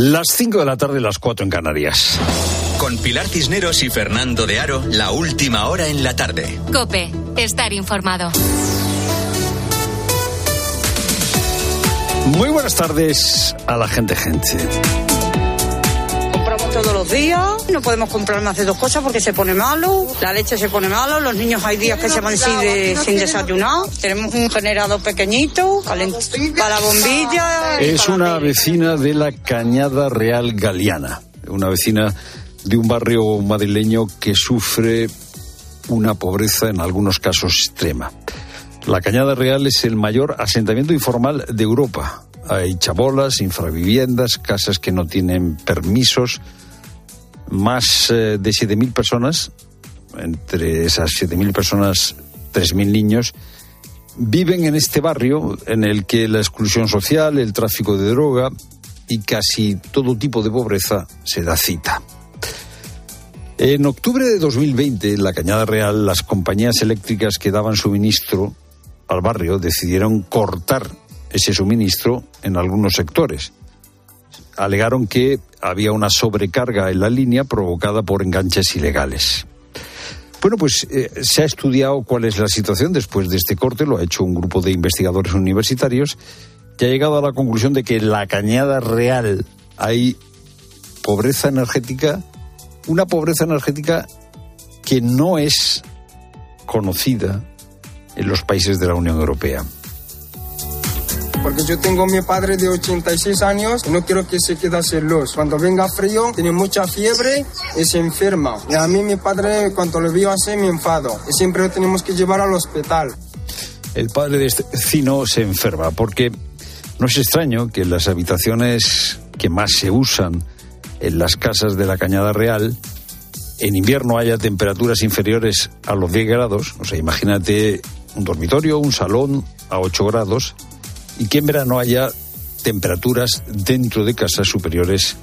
Las 5 de la tarde, las 4 en Canarias. Con Pilar Cisneros y Fernando de Aro, la última hora en la tarde. Cope, estar informado. Muy buenas tardes a la gente, gente. Todos los días, no podemos comprar más de dos cosas porque se pone malo, la leche se pone malo, los niños hay días que se van sin, de- sin desayunar, tenemos un generador pequeñito, calent- para bombilla. y Es una vecina de la Cañada Real Galiana, una vecina de un barrio madrileño que sufre una pobreza en algunos casos extrema. La Cañada Real es el mayor asentamiento informal de Europa. Hay chabolas, infraviviendas, casas que no tienen permisos, más eh, de 7.000 personas, entre esas 7.000 personas, 3.000 niños, viven en este barrio en el que la exclusión social, el tráfico de droga y casi todo tipo de pobreza se da cita. En octubre de 2020, en la Cañada Real, las compañías eléctricas que daban suministro al barrio decidieron cortar ese suministro en algunos sectores. Alegaron que había una sobrecarga en la línea provocada por enganches ilegales. Bueno, pues eh, se ha estudiado cuál es la situación después de este corte, lo ha hecho un grupo de investigadores universitarios, que ha llegado a la conclusión de que en la cañada real hay pobreza energética, una pobreza energética que no es conocida en los países de la Unión Europea. Porque yo tengo a mi padre de 86 años y no quiero que se quede sin luz. Cuando venga frío, tiene mucha fiebre y se enferma. Y a mí mi padre, cuando lo veo así, me enfado. Y siempre lo tenemos que llevar al hospital. el padre de este vecino se enferma, porque no es extraño que en las habitaciones que más se usan en las casas de la Cañada Real, en invierno haya temperaturas inferiores a los 10 grados, o sea, imagínate un dormitorio, un salón a 8 grados, y que en verano haya temperaturas dentro de casas superiores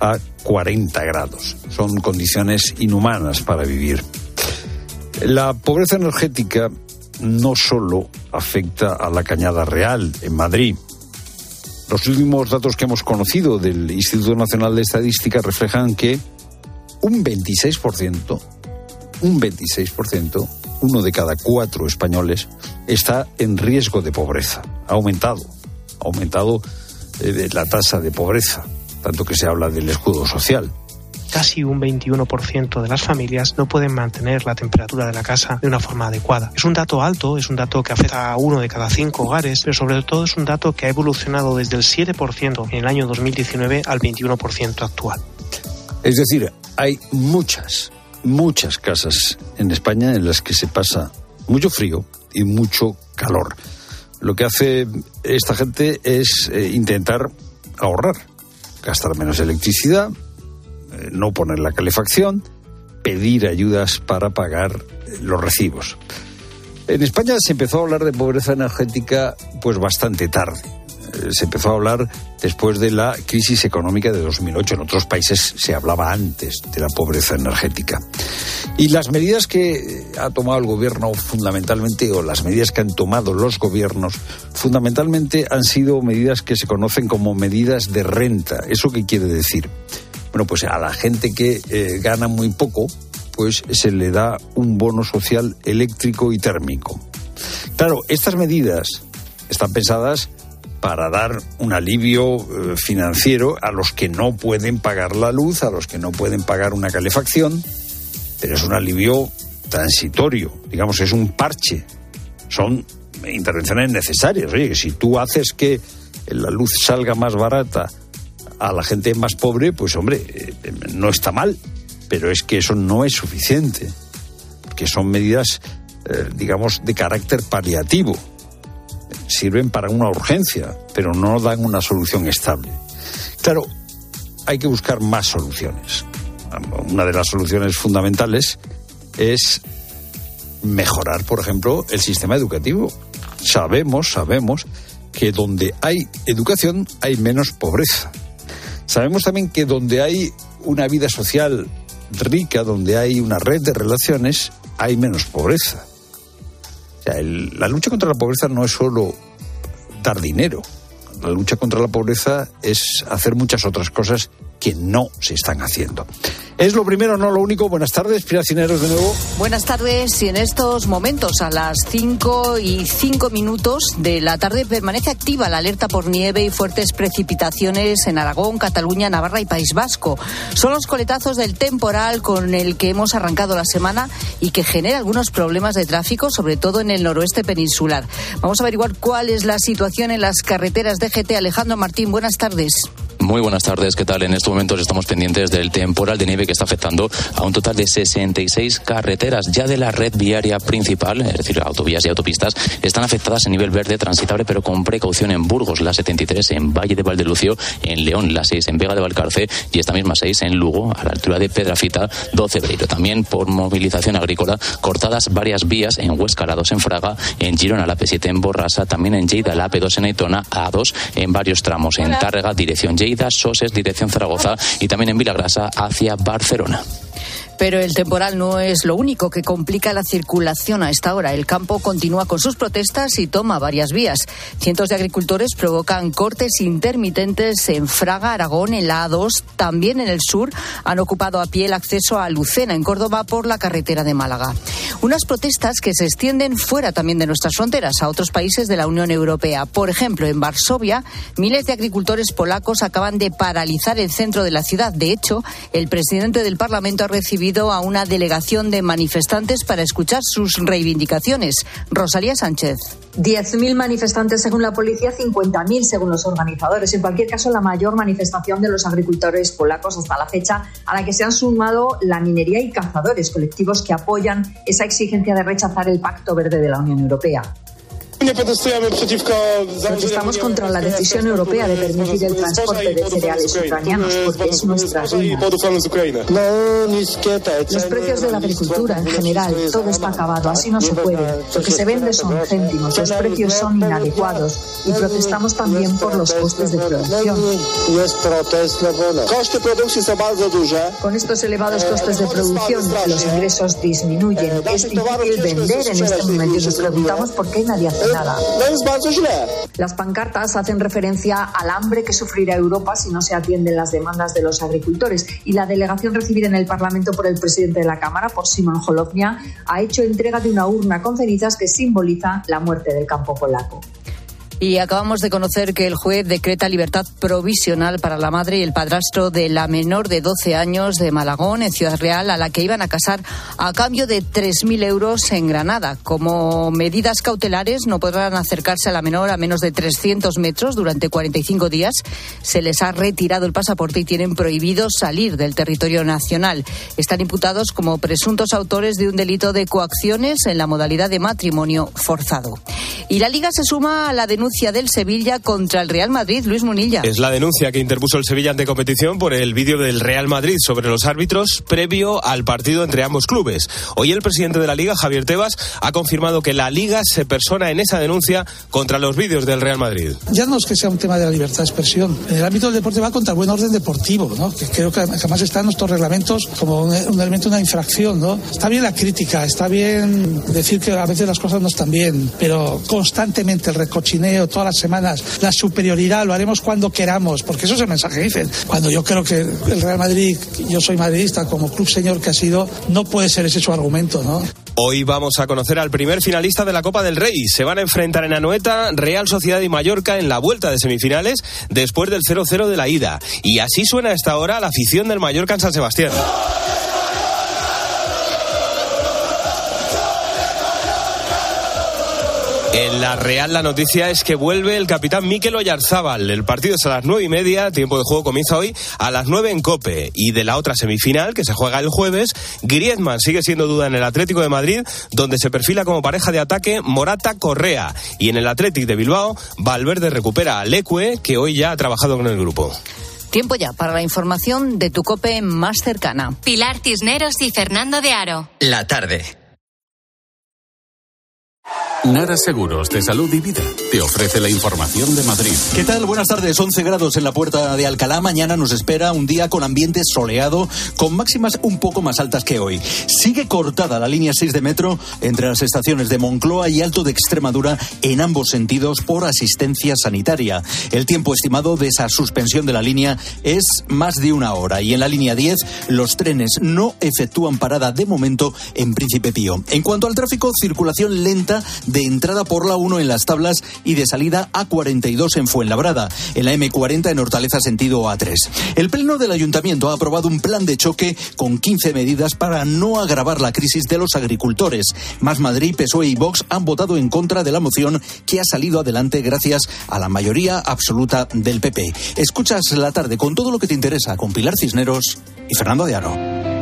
a 40 grados. Son condiciones inhumanas para vivir. La pobreza energética no solo afecta a la Cañada Real en Madrid. Los últimos datos que hemos conocido del Instituto Nacional de Estadística reflejan que un 26%, un 26%, uno de cada cuatro españoles está en riesgo de pobreza. Ha aumentado, ha aumentado eh, la tasa de pobreza, tanto que se habla del escudo social. casi un 21% de las familias no pueden mantener la temperatura de la casa de una forma adecuada. Es un dato alto, es un dato que afecta a uno de cada cinco hogares, pero sobre todo es un dato que ha evolucionado desde el 7% en el año 2019 al 21% actual. Es decir, hay muchas, muchas casas en España en las que se pasa mucho frío y mucho calor. Lo que hace esta gente es eh, intentar ahorrar, gastar menos electricidad, eh, no poner la calefacción, pedir ayudas para pagar eh, los recibos. En España se empezó a hablar de pobreza energética pues bastante tarde. Eh, Se empezó a hablar después de la crisis económica de 2008. En otros países se hablaba antes de la pobreza energética. Y las medidas que eh, ha tomado el gobierno fundamentalmente, o las medidas que han tomado los gobiernos, fundamentalmente han sido medidas que se conocen como medidas de renta. ¿Eso qué quiere decir? Bueno, pues a la gente que eh, gana muy poco, pues se le da un bono social eléctrico y térmico. Claro, estas medidas están pensadas para dar un alivio eh, financiero a los que no pueden pagar la luz, a los que no pueden pagar una calefacción, pero es un alivio transitorio, digamos, es un parche. Son intervenciones necesarias. Oye, si tú haces que la luz salga más barata a la gente más pobre, pues hombre, eh, no está mal, pero es que eso no es suficiente, que son medidas, eh, digamos, de carácter paliativo. Sirven para una urgencia, pero no dan una solución estable. Claro, hay que buscar más soluciones. Una de las soluciones fundamentales es mejorar, por ejemplo, el sistema educativo. Sabemos, sabemos que donde hay educación hay menos pobreza. Sabemos también que donde hay una vida social rica, donde hay una red de relaciones, hay menos pobreza. El- la lucha contra la pobreza no es solo dar dinero. la lucha contra la pobreza es hacer muchas otras cosas que no se están haciendo. Es lo primero, no lo único. Buenas tardes, Piracineros de nuevo. Buenas tardes. Y en estos momentos, a las 5 y 5 minutos de la tarde, permanece activa la alerta por nieve y fuertes precipitaciones en Aragón, Cataluña, Navarra y País Vasco. Son los coletazos del temporal con el que hemos arrancado la semana y que genera algunos problemas de tráfico, sobre todo en el noroeste peninsular. Vamos a averiguar cuál es la situación en las carreteras de GT. Alejandro Martín, buenas tardes. Muy buenas tardes, ¿qué tal? En estos momentos estamos pendientes del temporal de nieve que está afectando a un total de 66 carreteras ya de la red viaria principal, es decir, autovías y autopistas, están afectadas en nivel verde transitable, pero con precaución en Burgos, la 73, en Valle de Valdelucio, en León, la 6, en Vega de Valcarce y esta misma 6 en Lugo, a la altura de Pedrafita, 12 Breiro. También por movilización agrícola, cortadas varias vías en Huesca, la 2 en Fraga, en Girona, la P7 en Borrasa, también en Lleida, la P2 en Aitona, A2 en varios tramos, en Tárrega, dirección Lleida, Soses, dirección Zaragoza y también en Vilagrasa hacia Barcelona. Pero el temporal no es lo único que complica la circulación a esta hora. El campo continúa con sus protestas y toma varias vías. Cientos de agricultores provocan cortes intermitentes en Fraga, Aragón, en la A2. También en el sur han ocupado a pie el acceso a Lucena, en Córdoba, por la carretera de Málaga. Unas protestas que se extienden fuera también de nuestras fronteras, a otros países de la Unión Europea. Por ejemplo, en Varsovia, miles de agricultores polacos acaban de paralizar el centro de la ciudad. De hecho, el presidente del Parlamento ha recibido a una delegación de manifestantes para escuchar sus reivindicaciones. Rosalía Sánchez. 10.000 manifestantes según la policía, 50.000 según los organizadores. En cualquier caso, la mayor manifestación de los agricultores polacos hasta la fecha, a la que se han sumado la minería y cazadores, colectivos que apoyan esa exigencia de rechazar el Pacto Verde de la Unión Europea. Protestamos contra la decisión europea de permitir el transporte de cereales ucranianos porque es nuestra ruina. Los precios de la agricultura en general, todo está acabado, así no se puede. Lo que se vende son céntimos, los precios son inadecuados y protestamos también por los costes de producción. Con estos elevados costes de producción, los ingresos disminuyen. Es difícil vender en este momento y nos preguntamos por qué nadie hace nada. Las pancartas hacen referencia al hambre que sufrirá Europa si no se atienden las demandas de los agricultores. Y la delegación recibida en el Parlamento por el presidente de la Cámara, por Simon Holovnia, ha hecho entrega de una urna con cenizas que simboliza la muerte del campo polaco. Y acabamos de conocer que el juez decreta libertad provisional para la madre y el padrastro de la menor de 12 años de Malagón, en Ciudad Real, a la que iban a casar a cambio de 3.000 euros en Granada. Como medidas cautelares, no podrán acercarse a la menor a menos de 300 metros durante 45 días. Se les ha retirado el pasaporte y tienen prohibido salir del territorio nacional. Están imputados como presuntos autores de un delito de coacciones en la modalidad de matrimonio forzado. Y la Liga se suma a la denuncia del Sevilla contra el Real Madrid, Luis Munilla. Es la denuncia que interpuso el Sevilla ante competición por el vídeo del Real Madrid sobre los árbitros previo al partido entre ambos clubes. Hoy el presidente de la Liga, Javier Tebas, ha confirmado que la Liga se persona en esa denuncia contra los vídeos del Real Madrid. Ya no es que sea un tema de la libertad de expresión. En el ámbito del deporte va contra el buen orden deportivo, ¿no? que creo que además está en nuestros reglamentos como un, un elemento, una infracción. ¿no? Está bien la crítica, está bien decir que a veces las cosas no están bien, pero constantemente el recochineo todas las semanas, la superioridad, lo haremos cuando queramos, porque eso es el mensaje que dicen. Cuando yo creo que el Real Madrid, yo soy madridista, como club señor que ha sido, no puede ser ese su argumento, ¿no? Hoy vamos a conocer al primer finalista de la Copa del Rey. Se van a enfrentar en Anoeta, Real Sociedad y Mallorca en la vuelta de semifinales después del 0-0 de la ida. Y así suena hasta ahora la afición del Mallorca en San Sebastián. En la Real la noticia es que vuelve el capitán Mikel Oyarzábal. El partido es a las nueve y media, tiempo de juego comienza hoy a las nueve en Cope. Y de la otra semifinal, que se juega el jueves, Griezmann sigue siendo duda en el Atlético de Madrid, donde se perfila como pareja de ataque Morata-Correa. Y en el Atlético de Bilbao, Valverde recupera a Leque, que hoy ya ha trabajado con el grupo. Tiempo ya para la información de tu cope más cercana. Pilar Cisneros y Fernando de Aro. La tarde. Nara Seguros de Salud y Vida te ofrece la información de Madrid. ¿Qué tal? Buenas tardes. 11 grados en la puerta de Alcalá. Mañana nos espera un día con ambiente soleado, con máximas un poco más altas que hoy. Sigue cortada la línea 6 de metro entre las estaciones de Moncloa y Alto de Extremadura en ambos sentidos por asistencia sanitaria. El tiempo estimado de esa suspensión de la línea es más de una hora y en la línea 10 los trenes no efectúan parada de momento en Príncipe Pío. En cuanto al tráfico, circulación lenta de entrada por la 1 en las tablas y de salida A42 en Fuenlabrada, en la M40 en Hortaleza sentido A3. El Pleno del Ayuntamiento ha aprobado un plan de choque con 15 medidas para no agravar la crisis de los agricultores. Más Madrid, PSOE y Vox han votado en contra de la moción que ha salido adelante gracias a la mayoría absoluta del PP. Escuchas la tarde con todo lo que te interesa con Pilar Cisneros y Fernando de Aro.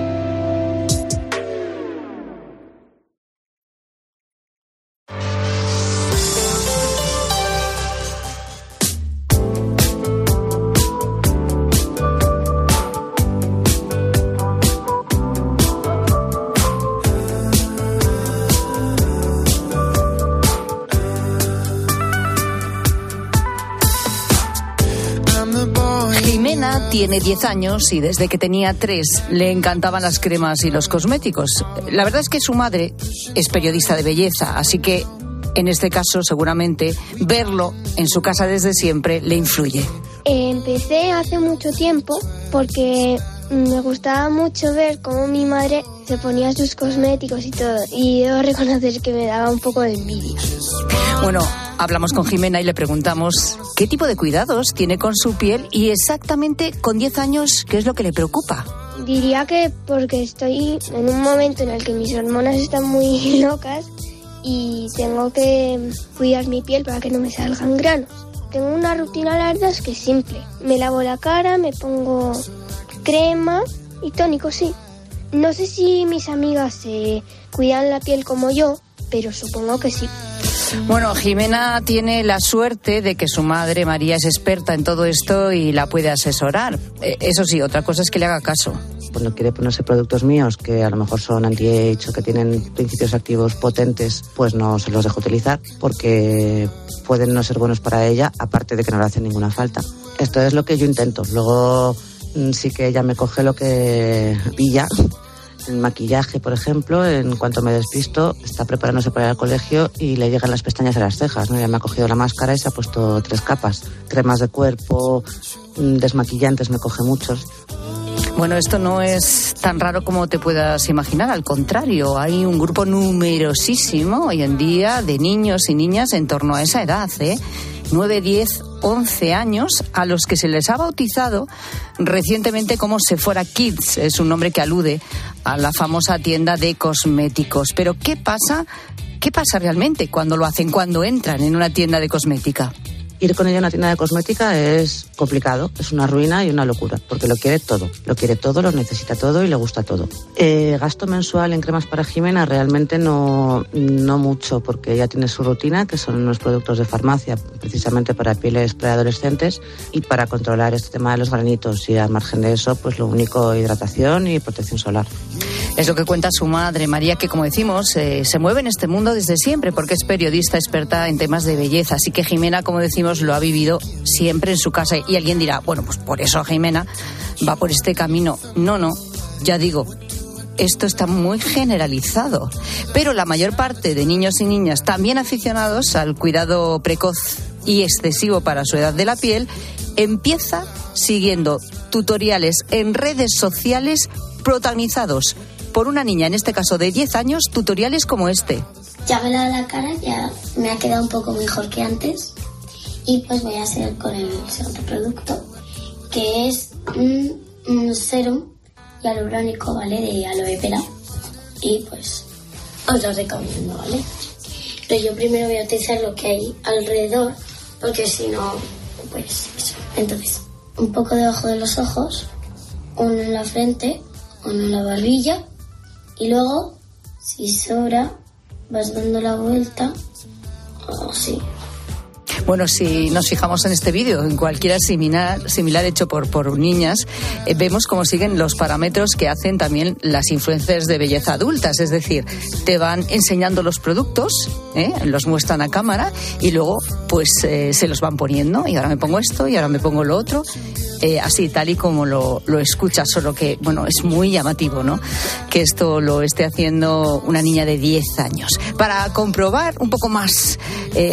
Tiene 10 años y desde que tenía 3 le encantaban las cremas y los cosméticos. La verdad es que su madre es periodista de belleza, así que en este caso seguramente verlo en su casa desde siempre le influye. Empecé hace mucho tiempo porque me gustaba mucho ver cómo mi madre se ponía sus cosméticos y todo. Y debo reconocer que me daba un poco de envidia. Bueno, hablamos con Jimena y le preguntamos qué tipo de cuidados tiene con su piel y exactamente con 10 años qué es lo que le preocupa. Diría que porque estoy en un momento en el que mis hormonas están muy locas y tengo que cuidar mi piel para que no me salgan granos. Tengo una rutina, la verdad es que simple. Me lavo la cara, me pongo crema y tónico, sí. No sé si mis amigas se cuidan la piel como yo, pero supongo que sí. Bueno, Jimena tiene la suerte de que su madre María es experta en todo esto y la puede asesorar. Eh, eso sí, otra cosa es que le haga caso. Cuando quiere ponerse productos míos que a lo mejor son anti-age o que tienen principios activos potentes, pues no se los dejo utilizar porque pueden no ser buenos para ella, aparte de que no le hacen ninguna falta. Esto es lo que yo intento. Luego sí que ella me coge lo que pilla. El maquillaje, por ejemplo, en cuanto me despisto, está preparándose para ir al colegio y le llegan las pestañas a las cejas. ¿no? Ya me ha cogido la máscara y se ha puesto tres capas. Cremas de cuerpo, mm, desmaquillantes, me coge muchos. Bueno, esto no es tan raro como te puedas imaginar, al contrario, hay un grupo numerosísimo hoy en día de niños y niñas en torno a esa edad, ¿eh? 9, 10, 11 años a los que se les ha bautizado recientemente como Sephora Kids. Es un nombre que alude a la famosa tienda de cosméticos. Pero ¿qué pasa? ¿Qué pasa realmente cuando lo hacen, cuando entran en una tienda de cosmética? Ir con ella a una tienda de cosmética es complicado, es una ruina y una locura, porque lo quiere todo, lo quiere todo, lo necesita todo y le gusta todo. Eh, gasto mensual en cremas para Jimena realmente no, no mucho, porque ella tiene su rutina, que son unos productos de farmacia, precisamente para pieles preadolescentes y para controlar este tema de los granitos. Y al margen de eso, pues lo único, hidratación y protección solar. Es lo que cuenta su madre, María, que como decimos, eh, se mueve en este mundo desde siempre, porque es periodista experta en temas de belleza. Así que Jimena, como decimos, lo ha vivido siempre en su casa. Y alguien dirá, bueno, pues por eso Jimena va por este camino. No, no, ya digo, esto está muy generalizado. Pero la mayor parte de niños y niñas, también aficionados al cuidado precoz y excesivo para su edad de la piel, empieza siguiendo tutoriales en redes sociales protagonizados por una niña, en este caso de 10 años, tutoriales como este. Ya me la la cara, ya me ha quedado un poco mejor que antes y pues voy a hacer con el segundo producto que es un, serum hialurónico, ¿vale? De aloe vera y pues os lo recomiendo, ¿vale? Pero yo primero voy a utilizar lo que hay alrededor porque si no, pues eso. Entonces, un poco debajo de los ojos, uno en la frente, uno en la barbilla y luego, si sobra, vas dando la vuelta así Bueno, si nos fijamos en este vídeo, en cualquiera similar, similar hecho por, por niñas, eh, vemos cómo siguen los parámetros que hacen también las influencias de belleza adultas. Es decir, te van enseñando los productos, ¿eh? los muestran a cámara y luego pues eh, se los van poniendo. Y ahora me pongo esto y ahora me pongo lo otro. así, tal y como lo, lo escuchas, solo que, bueno, es muy llamativo, ¿no? Que esto lo esté haciendo una niña de 10 años. Para comprobar un poco más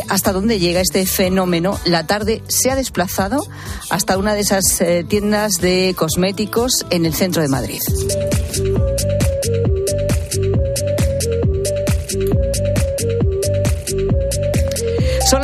hasta dónde llega este fenómeno, la tarde se ha desplazado hasta una de esas eh, tiendas de cosméticos en el centro de Madrid.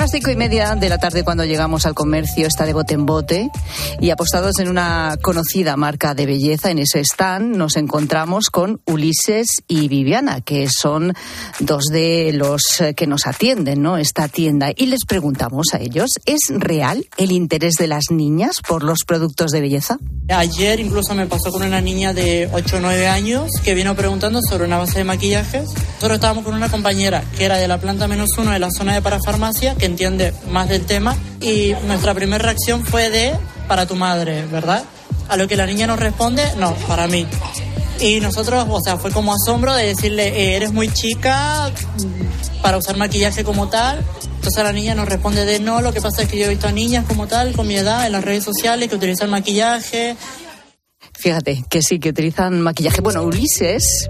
Las cinco y media de la tarde cuando llegamos al comercio, está de bote en bote, y apostados en una conocida marca de belleza, en ese stand nos encontramos con Ulises y Viviana, que son dos de los eh, que nos atienden, ¿no? Esta tienda. Y les preguntamos a ellos, ¿es real el interés de las niñas por los productos de belleza? Ayer incluso me pasó con una niña de 8 o 9 años que vino preguntando sobre una base de maquillaje. Nosotros estábamos con una compañera que era de la planta menos uno de la zona de parafarmacia que entiende más del tema y nuestra primera reacción fue de para tu madre, ¿verdad? A lo que la niña nos responde, no, para mí. Y nosotros, o sea, fue como asombro de decirle, eh, eres muy chica para usar maquillaje como tal. Entonces la niña nos responde de no, lo que pasa es que yo he visto a niñas como tal, con mi edad, en las redes sociales, que utilizan maquillaje. Fíjate, que sí, que utilizan maquillaje. Bueno, Ulises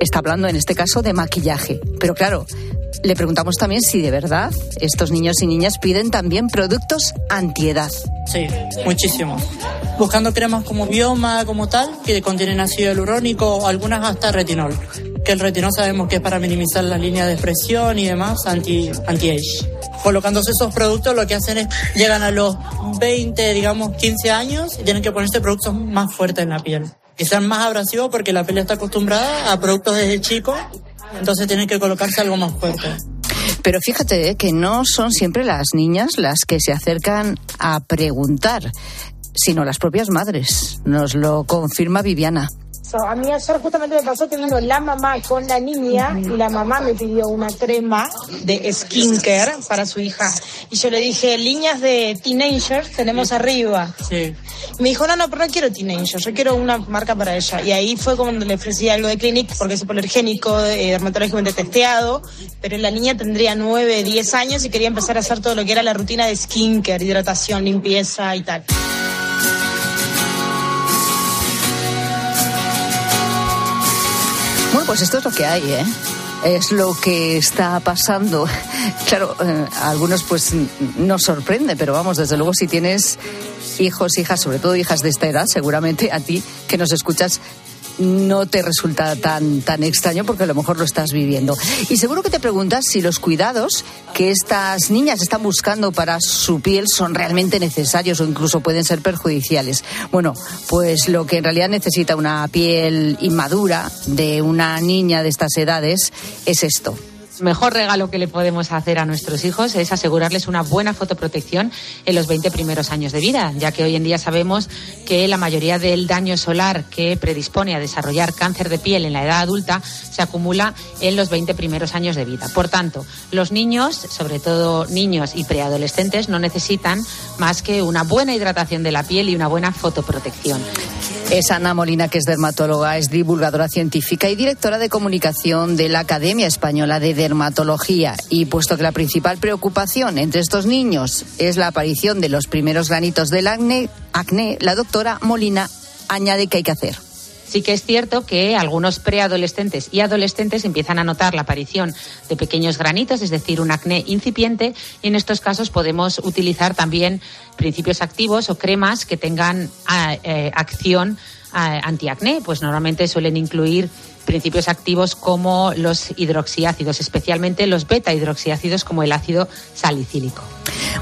está hablando en este caso de maquillaje, pero claro, le preguntamos también si de verdad estos niños y niñas piden también productos antiedad. Sí, muchísimo. Buscando cremas como bioma, como tal, que contienen ácido hialurónico, algunas hasta retinol. Que el retinol sabemos que es para minimizar la línea de expresión y demás, anti-age. Anti Colocándose esos productos, lo que hacen es, llegan a los 20, digamos, 15 años y tienen que ponerse productos más fuertes en la piel. Que sean más abrasivos porque la piel está acostumbrada a productos desde chico entonces tienen que colocarse algo más fuerte. Pero fíjate eh, que no son siempre las niñas las que se acercan a preguntar, sino las propias madres. Nos lo confirma Viviana a mí ayer justamente me pasó vino la mamá con la niña y la mamá me pidió una crema de skincare para su hija. Y yo le dije, líneas de teenagers tenemos arriba. Sí. me dijo, no, no, pero no quiero teenagers, yo quiero una marca para ella. Y ahí fue cuando le ofrecí algo de Clinic porque es hipoalergénico, eh, dermatológicamente testeado, pero la niña tendría 9, 10 años y quería empezar a hacer todo lo que era la rutina de skincare, hidratación, limpieza y tal. Pues esto es lo que hay, ¿eh? Es lo que está pasando. Claro, eh, a algunos pues nos sorprende, pero vamos, desde luego si tienes hijos, hijas, sobre todo hijas de esta edad, seguramente a ti que nos escuchas no te resulta tan, tan extraño porque a lo mejor lo estás viviendo. Y seguro que te preguntas si los cuidados que estas niñas están buscando para su piel son realmente necesarios o incluso pueden ser perjudiciales. Bueno, pues lo que en realidad necesita una piel inmadura de una niña de estas edades es esto mejor regalo que le podemos hacer a nuestros hijos es asegurarles una buena fotoprotección en los 20 primeros años de vida, ya que hoy en día sabemos que la mayoría del daño solar que predispone a desarrollar cáncer de piel en la edad adulta se acumula en los 20 primeros años de vida. Por tanto, los niños, sobre todo niños y preadolescentes, no necesitan más que una buena hidratación de la piel y una buena fotoprotección. Es Ana Molina, que es dermatóloga, es divulgadora científica y directora de comunicación de la Academia Española de Dermatología. Y puesto que la principal preocupación entre estos niños es la aparición de los primeros granitos del acné, acné la doctora Molina añade que hay que hacer. Sí que es cierto que algunos preadolescentes y adolescentes empiezan a notar la aparición de pequeños granitos, es decir, un acné incipiente, y en estos casos podemos utilizar también principios activos o cremas que tengan ah, eh, acción antiacné, pues normalmente suelen incluir principios activos como los hidroxiácidos, especialmente los beta hidroxiácidos como el ácido salicílico.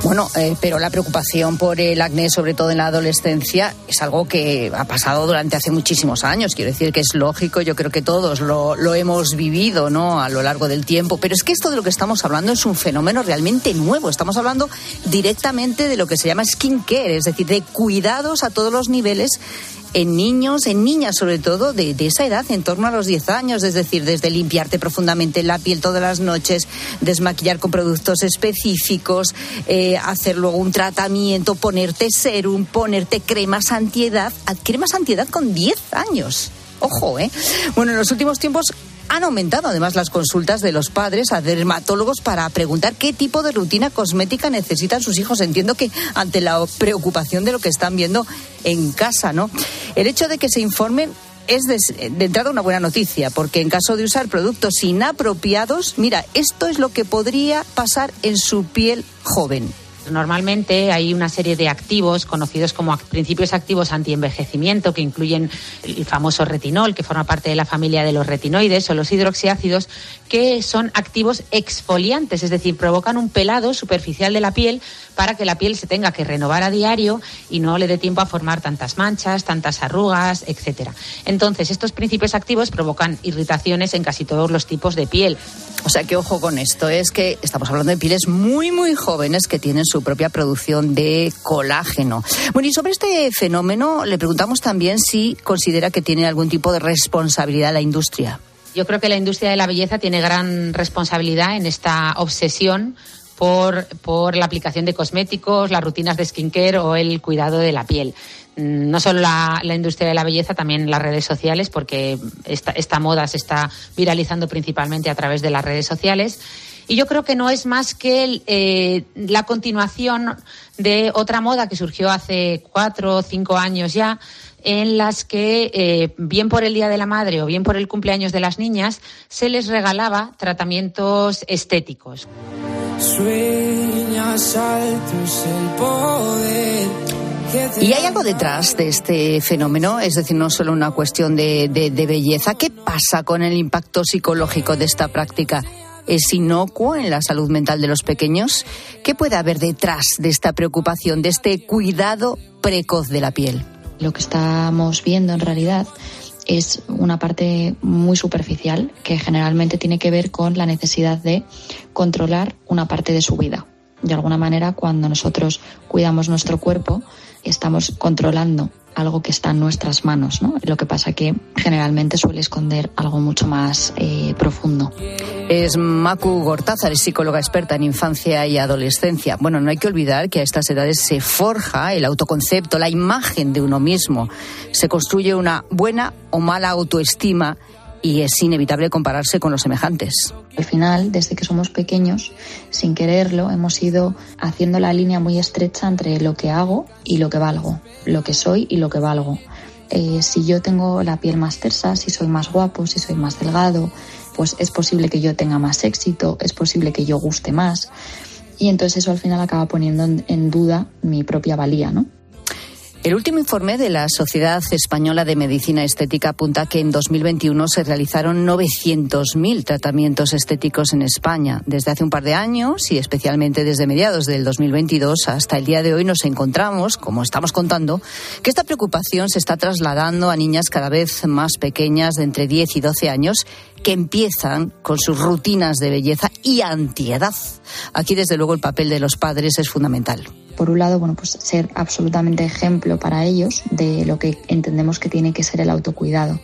Bueno, eh, pero la preocupación por el acné, sobre todo en la adolescencia, es algo que ha pasado durante hace muchísimos años. Quiero decir que es lógico, yo creo que todos lo, lo hemos vivido ¿no? a lo largo del tiempo. Pero es que esto de lo que estamos hablando es un fenómeno realmente nuevo. Estamos hablando directamente de lo que se llama skincare, es decir, de cuidados a todos los niveles en niños, en niñas sobre todo, de, esa edad, en torno a los 10 años, es decir, desde limpiarte profundamente la piel todas las noches, desmaquillar con productos específicos, eh, hacer luego un tratamiento, ponerte serum, ponerte cremas antiedad. Cremas antiedad con 10 años. Ojo, ¿eh? Bueno, en los últimos tiempos han aumentado además las consultas de los padres a dermatólogos para preguntar qué tipo de rutina cosmética necesitan sus hijos. Entiendo que ante la preocupación de lo que están viendo en casa, ¿no? El hecho de que se informen es de, entrada una buena noticia, porque en caso de usar productos inapropiados, mira, esto es lo que podría pasar en su piel joven. Normalmente hay una serie de activos conocidos como principios activos antienvejecimiento que incluyen el famoso retinol, que forma parte de la familia de los retinoides, o los hidroxiácidos, que son activos exfoliantes, es decir, provocan un pelado superficial de la piel para que la piel se tenga que renovar a diario y no le dé tiempo a formar tantas manchas, tantas arrugas, etcétera. Entonces, estos principios activos provocan irritaciones en casi todos los tipos de piel. O sea, que ojo con esto, es que estamos hablando de pieles muy, muy jóvenes que tienen su propia producción de colágeno. Bueno, y sobre este fenómeno le preguntamos también si considera que tiene algún tipo de responsabilidad la industria. Yo creo que la industria de la belleza tiene gran responsabilidad en esta obsesión por, por, la aplicación de cosméticos, las rutinas de skincare o el cuidado de la piel. Mm, no solo la, la industria de la belleza, también las redes sociales, porque esta, esta moda se está viralizando principalmente a través de las redes sociales. Y yo creo que no es más que eh, la continuación de otra moda que surgió hace cuatro o cinco años ya, en las que, eh, bien por el Día de la Madre o bien por el cumpleaños de las niñas, se les regalaba tratamientos estéticos. Y hay algo detrás de este fenómeno, es decir, no solo una cuestión de, de belleza. ¿Qué pasa con el impacto psicológico de esta práctica? ¿Es inocuo en la salud mental de los pequeños? ¿Qué puede haber detrás de esta preocupación, de este cuidado precoz de la piel? Lo que estamos viendo en realidad es una parte muy superficial que generalmente tiene que ver con la necesidad de controlar una parte de su vida. De alguna manera, cuando nosotros cuidamos nuestro cuerpo, estamos controlando algo que está en nuestras manos, ¿no? Lo que pasa que generalmente suele esconder algo mucho más eh, profundo. Es Maku Gortázar, psicóloga experta en infancia y adolescencia. Bueno, no hay que olvidar que a estas edades se forja el autoconcepto, la imagen de uno mismo. Se construye una buena o mala autoestima y es inevitable compararse con los semejantes. Al final, desde que somos pequeños, sin quererlo, hemos ido haciendo la línea muy estrecha entre lo que hago y lo que valgo, lo que soy y lo que valgo. Eh, si yo tengo la piel más tersa, si soy más guapo, si soy más delgado, pues es posible que yo tenga más éxito, es posible que yo guste más. Y entonces eso al final acaba poniendo en, en duda mi propia valía, ¿no? El último informe de la Sociedad Española de Medicina Estética apunta que en 2021 se realizaron 900.000 tratamientos estéticos en España. Desde hace un par de años y especialmente desde mediados del 2022 hasta el día de hoy nos encontramos, como estamos contando, que esta preocupación se está trasladando a niñas cada vez más pequeñas de entre 10 y 12 años que empiezan con sus rutinas de belleza y antiedad. Aquí, desde luego, el papel de los padres es fundamental por un lado, bueno, pues ser absolutamente ejemplo para ellos de lo que entendemos que tiene que ser el autocuidado,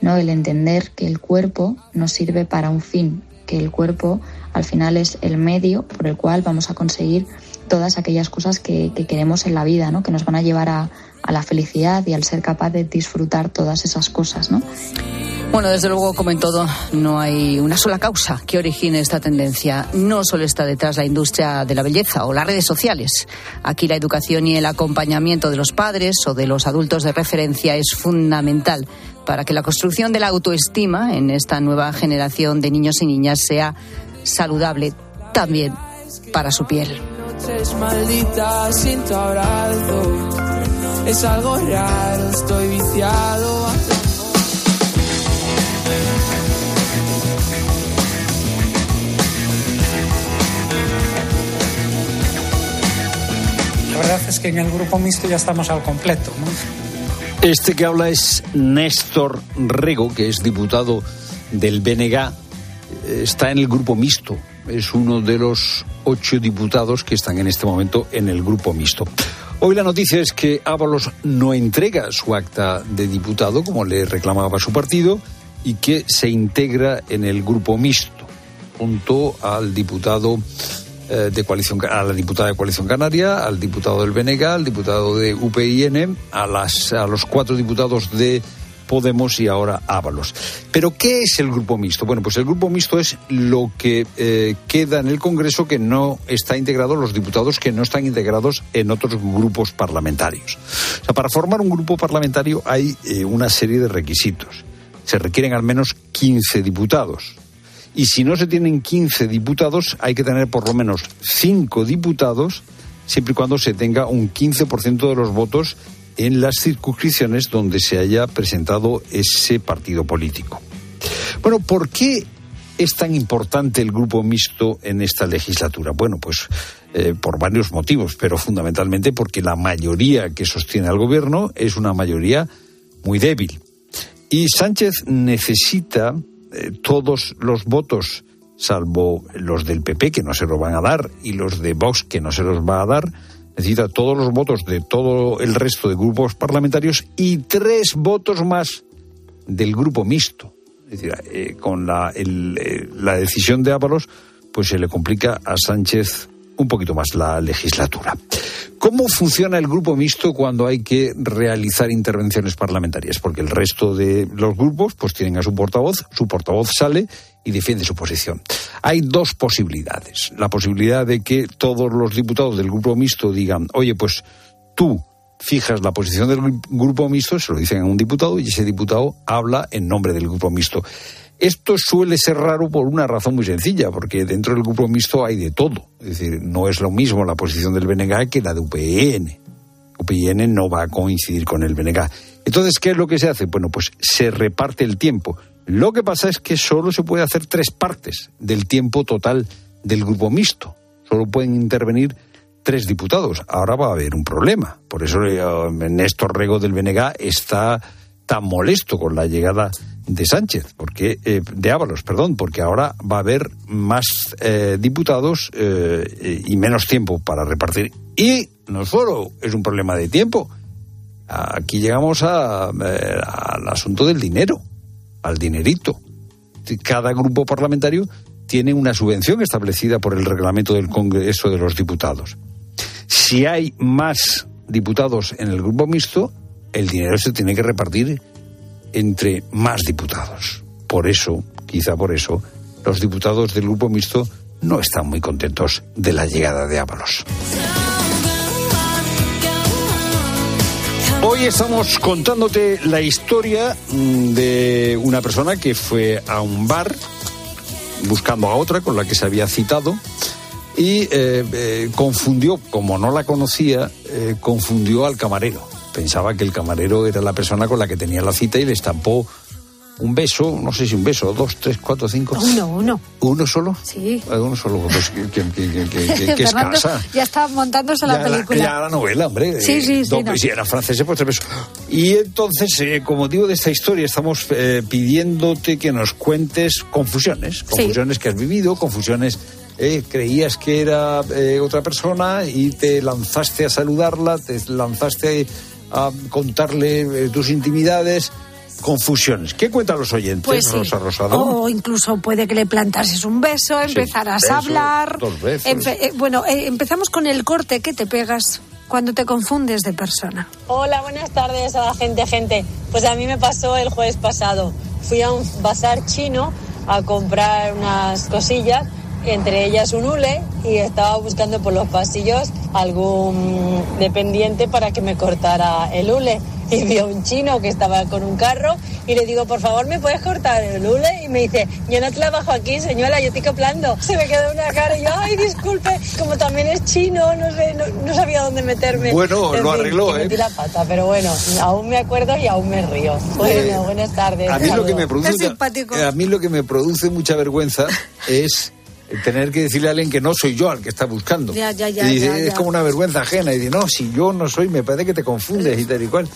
¿no? El entender que el cuerpo nos sirve para un fin, que el cuerpo al final es el medio por el cual vamos a conseguir todas aquellas cosas que, que queremos en la vida, ¿no? Que nos van a llevar a, a la felicidad y al ser capaz de disfrutar todas esas cosas, ¿no? Bueno, desde luego, como en todo, no hay una sola causa que origine esta tendencia. No solo está detrás la industria de la belleza o las redes sociales. Aquí la educación y el acompañamiento de los padres o de los adultos de referencia es fundamental para que la construcción de la autoestima en esta nueva generación de niños y niñas sea saludable también para su piel. Es algo raro, estoy viciado. La verdad es que en el grupo mixto ya estamos al completo. Este que habla es Néstor Rego, que es diputado del BNG, está en el grupo mixto. Es uno de los ocho diputados que están en este momento en el grupo mixto. Hoy la noticia es que Ábalos no entrega su acta de diputado, como le reclamaba su partido, y que se integra en el grupo mixto, junto al diputado eh, de coalición, a la diputada de Coalición Canaria, al diputado del BNG, al diputado de UPIN, a, las, a los cuatro diputados de Podemos y ahora Ábalos. Pero ¿qué es el grupo mixto? Bueno, pues el grupo mixto es lo que eh, queda en el Congreso que no está integrado, los diputados que no están integrados en otros grupos parlamentarios. O sea, para formar un grupo parlamentario hay eh, una serie de requisitos. Se requieren al menos 15 diputados. Y si no se tienen 15 diputados, hay que tener por lo menos 5 diputados, siempre y cuando se tenga un 15% de los votos en las circunscripciones donde se haya presentado ese partido político. Bueno, ¿por qué es tan importante el grupo mixto en esta legislatura? Bueno, pues eh, por varios motivos, pero fundamentalmente porque la mayoría que sostiene al gobierno es una mayoría muy débil. Y Sánchez necesita eh, todos los votos, salvo los del PP, que no se los van a dar, y los de Vox, que no se los va a dar, necesita todos los votos de todo el resto de grupos parlamentarios y tres votos más del grupo mixto. Es decir, eh, con la, eh, la decisión de Ábalos, pues se le complica a Sánchez un poquito más la legislatura. ¿Cómo funciona el grupo mixto cuando hay que realizar intervenciones parlamentarias? Porque el resto de los grupos pues tienen a su portavoz, su portavoz sale y defiende su posición. Hay dos posibilidades. La posibilidad de que todos los diputados del grupo mixto digan, oye, pues tú fijas la posición del grupo mixto, se lo dicen a un diputado y ese diputado habla en nombre del grupo mixto. Esto suele ser raro por una razón muy sencilla, porque dentro del grupo mixto hay de todo. Es decir, no es lo mismo la posición del BNG que la de UPN. UPN no va a coincidir con el BNG. Entonces, ¿qué es lo que se hace? Bueno, pues se reparte el tiempo. Lo que pasa es que solo se puede hacer tres partes del tiempo total del grupo mixto. Solo pueden intervenir tres diputados. Ahora va a haber un problema. Por eso eh, Néstor Rego del BNG está tan molesto con la llegada de Sánchez, porque eh, de Ábalos, perdón, porque ahora va a haber más eh, diputados eh, y menos tiempo para repartir. Y no solo es un problema de tiempo. Aquí llegamos al asunto del dinero, al dinerito. Cada grupo parlamentario tiene una subvención establecida por el reglamento del Congreso de los Diputados. Si hay más diputados en el grupo mixto, el dinero se tiene que repartir entre más diputados. Por eso, quizá por eso, los diputados del grupo mixto no están muy contentos de la llegada de Ábalos. Hoy estamos contándote la historia mm, de una persona que fue a un bar buscando a otra con la que se había citado y eh, eh, confundió, como no la conocía, eh, confundió al camarero. Pensaba que el camarero era la persona con la que tenía la cita y le estampó un beso, no sé si un beso, dos, tres, cuatro, cinco. Uno, uno. ¿Uno solo? Sí. Ah, uno solo, pues que, es casa. Ya está montándose la película. ya la novela, hombre. Sí, sí, sí. Si era francés, pues tres besos. Y entonces, eh, como digo de esta historia, estamos eh, pidiéndote que nos cuentes confusiones, confusiones que has vivido, confusiones eh, creías que era otra persona y te lanzaste a saludarla, te lanzaste a contarle eh, tus intimidades confusiones. ¿Qué cuentan los oyentes, pues Rosa Rosado? O incluso puede que le plantases un beso, empezarás a hablar. Dos besos. Eh, bueno, eh, empezamos con el corte que te pegas cuando te confundes de persona. Hola, buenas tardes a la gente, gente. Pues a mí me pasó el jueves pasado. Fui a un bazar chino a comprar unas cosillas entre ellas un hule, y estaba buscando por los pasillos algún dependiente para que me cortara el hule. Y vi a un chino que estaba con un carro y le digo, por favor, ¿me puedes cortar el hule? Y me dice, yo no trabajo aquí, señora, yo estoy coplando. Se me quedó una cara y yo, ay, disculpe, como también es chino, no sé, no, sabía dónde meterme. Bueno, lo arregló, ¿eh? Metí la pata, pero bueno, aún me acuerdo y aún me río. Bueno, buenas tardes. A mí, lo que me produce, a mí lo que me produce mucha vergüenza es tener que decirle a alguien que no soy yo al que está buscando. Ya, ya, ya, y es como una vergüenza ajena. Y dice, no, si yo no soy, me parece que te confundes y tal y cual.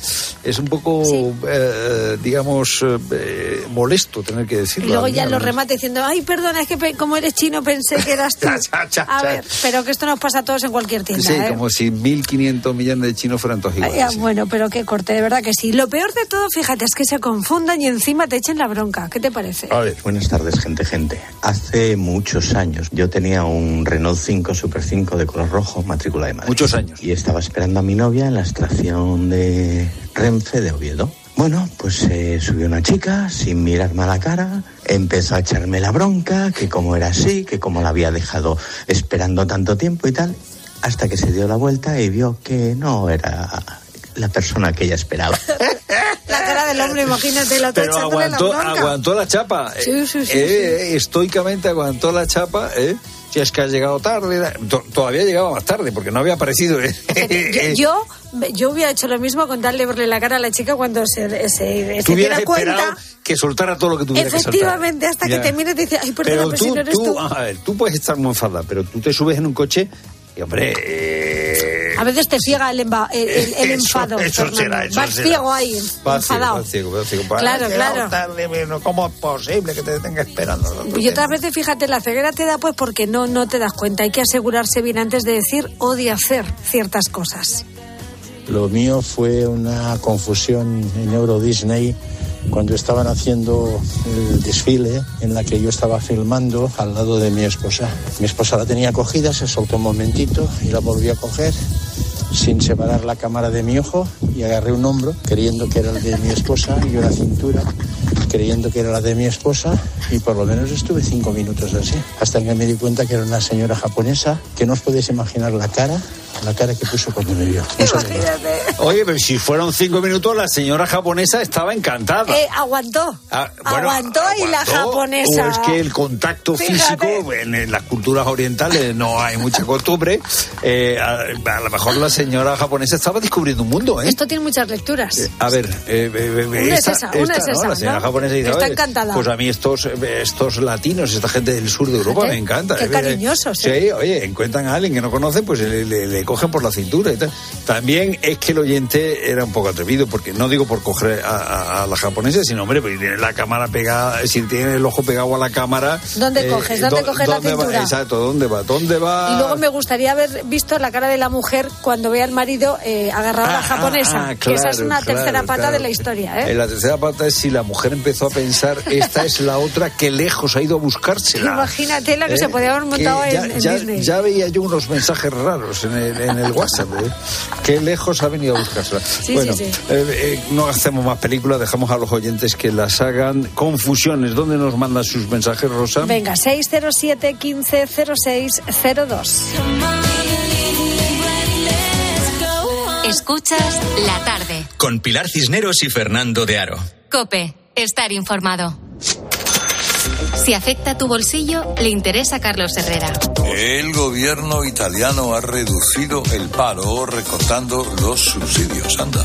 Es un poco, eh, digamos, eh, molesto tener que decirlo. Y luego ya lo remate diciendo, ay, perdona, es que como eres chino pensé que eras tú. a ver, pero que esto nos pasa a todos en cualquier tienda. Sí, ¿eh? como si 1.500 millones de chinos fueran todos iguales. Bueno, pero qué corte, de verdad que sí. Lo peor de todo, fíjate, es que se confundan y encima te echen la bronca. ¿Qué te parece? A ver, buenas tardes, gente, gente. Hace muchos años años. Yo tenía un Renault 5 Super 5 de color rojo, matrícula de Madrid. Muchos años. Y estaba esperando a mi novia en la estación de Renfe de Oviedo. Bueno, pues eh, subió una chica sin mirarme a la cara, empezó a echarme la bronca, que como era así, que como la había dejado esperando tanto tiempo y tal, hasta que se dio la vuelta y vio que no era la persona que ella esperaba. La cara del hombre, imagínate, la otra Pero la aguantó, aguantó la chapa. Sí, sí, sí, Eh, Estoicamente aguantó la chapa. ¿eh? Si es que has llegado tarde. to- Todavía llegaba más tarde porque no había aparecido. ¿eh? Yo, yo hubiera hecho lo mismo con darle verle la cara a la chica cuando se, se, se Tú hubieras diera cuenta. que soltara todo lo que tuviera que soltar. Efectivamente, hasta Ya. que te mire y te dice, ay, perdona, Pero pero, tú, si no eres tú. tú, a ver, tú puedes estar muy enfadada, pero tú te subes en un coche y, hombre, eh, A veces te ciega el, emba- el, el- el Eso- enfado. eso Fernando. será, eso Vas será. ciego ahí, vas enfadado. vas ciego, vas ciego. Claro, claro. tarde, ¿Cómo es posible que te tenga esperando? Y otras veces, fíjate, la ceguera te da pues porque no, no te das cuenta. Hay que asegurarse bien antes de decir o de hacer ciertas cosas. Lo mío fue una confusión en Euro Disney cuando estaban haciendo el desfile en la que yo estaba filmando al lado de mi esposa. Mi esposa la tenía cogida, se soltó un momentito y la volví a coger sin separar la cámara de mi ojo y agarré un hombro creyendo que era el de mi esposa y una cintura creyendo que era la de mi esposa y por lo menos estuve cinco minutos así hasta que me di cuenta que era una señora japonesa que no os podéis imaginar la cara la cara que puso cuando me vio. Saludo. Oye, pero si fueron cinco minutos, la señora japonesa estaba encantada. Eh, aguantó. Ah, bueno, aguantó y la japonesa. O es que el contacto Fíjate. físico en, en las culturas orientales no hay mucha costumbre. Eh, a, a lo mejor la señora japonesa estaba descubriendo un mundo, ¿eh? Esto tiene muchas lecturas. A ver, eh, eh, Una es esta- esa, una esta, es esa, La señora ¿no? japonesa dice, Está "Oye, encantada". Pues a mí estos, estos latinos, esta gente del sur de Europa me encanta. qué Eh, cariñosos, Sí, ¿eh? oye, encuentran a alguien que no conocen, pues le, le- le cogen por la cintura y tal. También es que el oyente era un poco atrevido, porque no digo por coger a, a- a la japonesa, sino, hombre, pues tiene la cámara pegada, si tiene el ojo pegado a la cámara. ¿Dónde coges? ¿Dónde Eh, ¿dó- coges la dónde va? cintura? Exacto, ¿dónde va? ¿Dónde va? Y luego me gustaría haber visto la cara de la mujer cuando ve al marido eh, agarrado a la Ah, japonesa. ah, que esa es una claro, tercera pata claro. de la historia, ¿eh? La tercera pata es si la mujer empezó a pensar, esta es la otra que lejos ha ido a buscársela. Imagínate la que Eh, se podía haber montado ya, en, en ya- Disney. ya veía yo unos mensajes raros en el, en el WhatsApp. ¿eh? Qué lejos ha venido a buscársela. Sí, bueno, sí, sí. eh, eh, no hacemos más películas, dejamos a los oyentes que las hagan. Confusiones, ¿dónde nos mandan sus mensajes, Rosa? Venga, 607 15 06 02. Escuchas la tarde. Con Pilar Cisneros y Fernando de Aro. Cope, estar informado. Si afecta tu bolsillo, le interesa a Carlos Herrera. El gobierno italiano ha reducido el paro recortando los subsidios. Anda.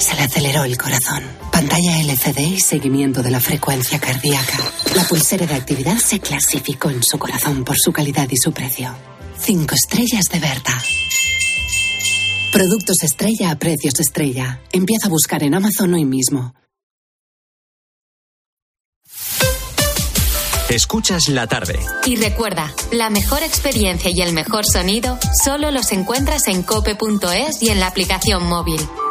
se le aceleró el corazón. Pantalla LCD y seguimiento de la frecuencia cardíaca. La pulsera de actividad se clasificó en su corazón por su calidad y su precio. Cinco estrellas de Berta. Productos estrella a precios estrella. Empieza a buscar en Amazon hoy mismo. Escuchas la tarde. Y recuerda, la mejor experiencia y el mejor sonido solo los encuentras en cope.es y en la aplicación móvil.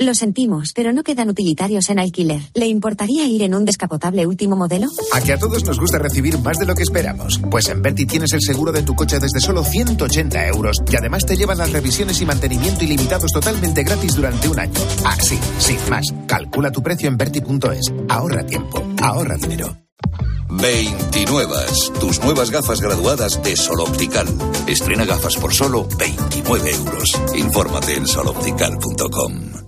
Lo sentimos, pero no quedan utilitarios en alquiler. ¿Le importaría ir en un descapotable último modelo? A que a todos nos gusta recibir más de lo que esperamos. Pues en Berti tienes el seguro de tu coche desde solo 180 euros y además te llevan las revisiones y mantenimiento ilimitados totalmente gratis durante un año. Así, sin más. Calcula tu precio en Berti.es. Ahorra tiempo, ahorra dinero. 29. Tus nuevas gafas graduadas de Sol Optical. Estrena gafas por solo 29 euros. Infórmate en soloptical.com.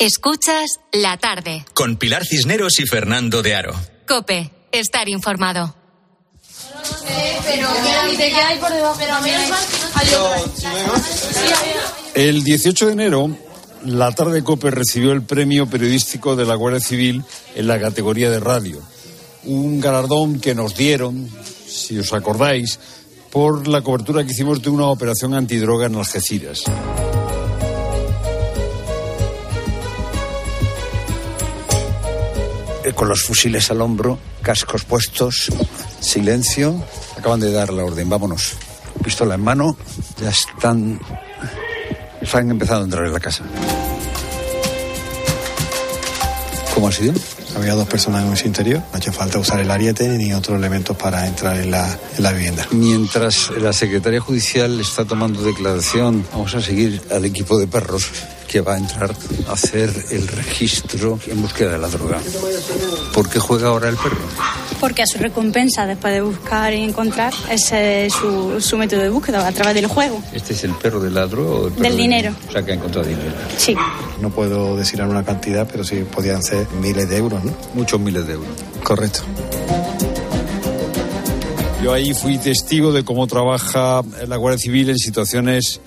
Escuchas la tarde. Con Pilar Cisneros y Fernando de Aro. Cope, estar informado. El 18 de enero, la tarde Cope recibió el premio periodístico de la Guardia Civil en la categoría de radio. Un galardón que nos dieron, si os acordáis, por la cobertura que hicimos de una operación antidroga en Algeciras. Con los fusiles al hombro, cascos puestos, silencio. Acaban de dar la orden, vámonos. Pistola en mano, ya están. Han empezado a entrar en la casa. ¿Cómo ha sido? Había dos personas en su interior. No ha hecho falta usar el ariete ni otros elementos para entrar en la, en la vivienda. Mientras la Secretaría Judicial está tomando declaración, vamos a seguir al equipo de perros que va a entrar a hacer el registro en búsqueda de la droga. ¿Por qué juega ahora el perro? Porque a su recompensa, después de buscar y encontrar, ese es su, su método de búsqueda, a través del juego. ¿Este es el perro del ladro o el perro Del dinero. O sea, que ha encontrado dinero. Sí. No puedo decir una cantidad, pero sí podían ser miles de euros, ¿no? Muchos miles de euros. Correcto. Yo ahí fui testigo de cómo trabaja la Guardia Civil en situaciones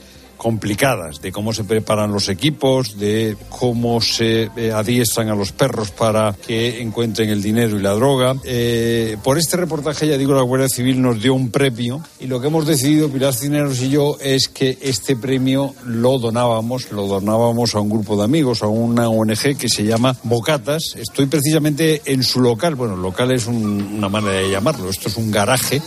complicadas, de cómo se preparan los equipos, de cómo se eh, adiestran a los perros para que encuentren el dinero y la droga. Eh, por este reportaje, ya digo, la Guardia Civil nos dio un premio y lo que hemos decidido, Pilar Cineros y yo, es que este premio lo donábamos, lo donábamos a un grupo de amigos, a una ONG que se llama Bocatas. Estoy precisamente en su local, bueno, local es un- una manera de llamarlo, esto es un garaje,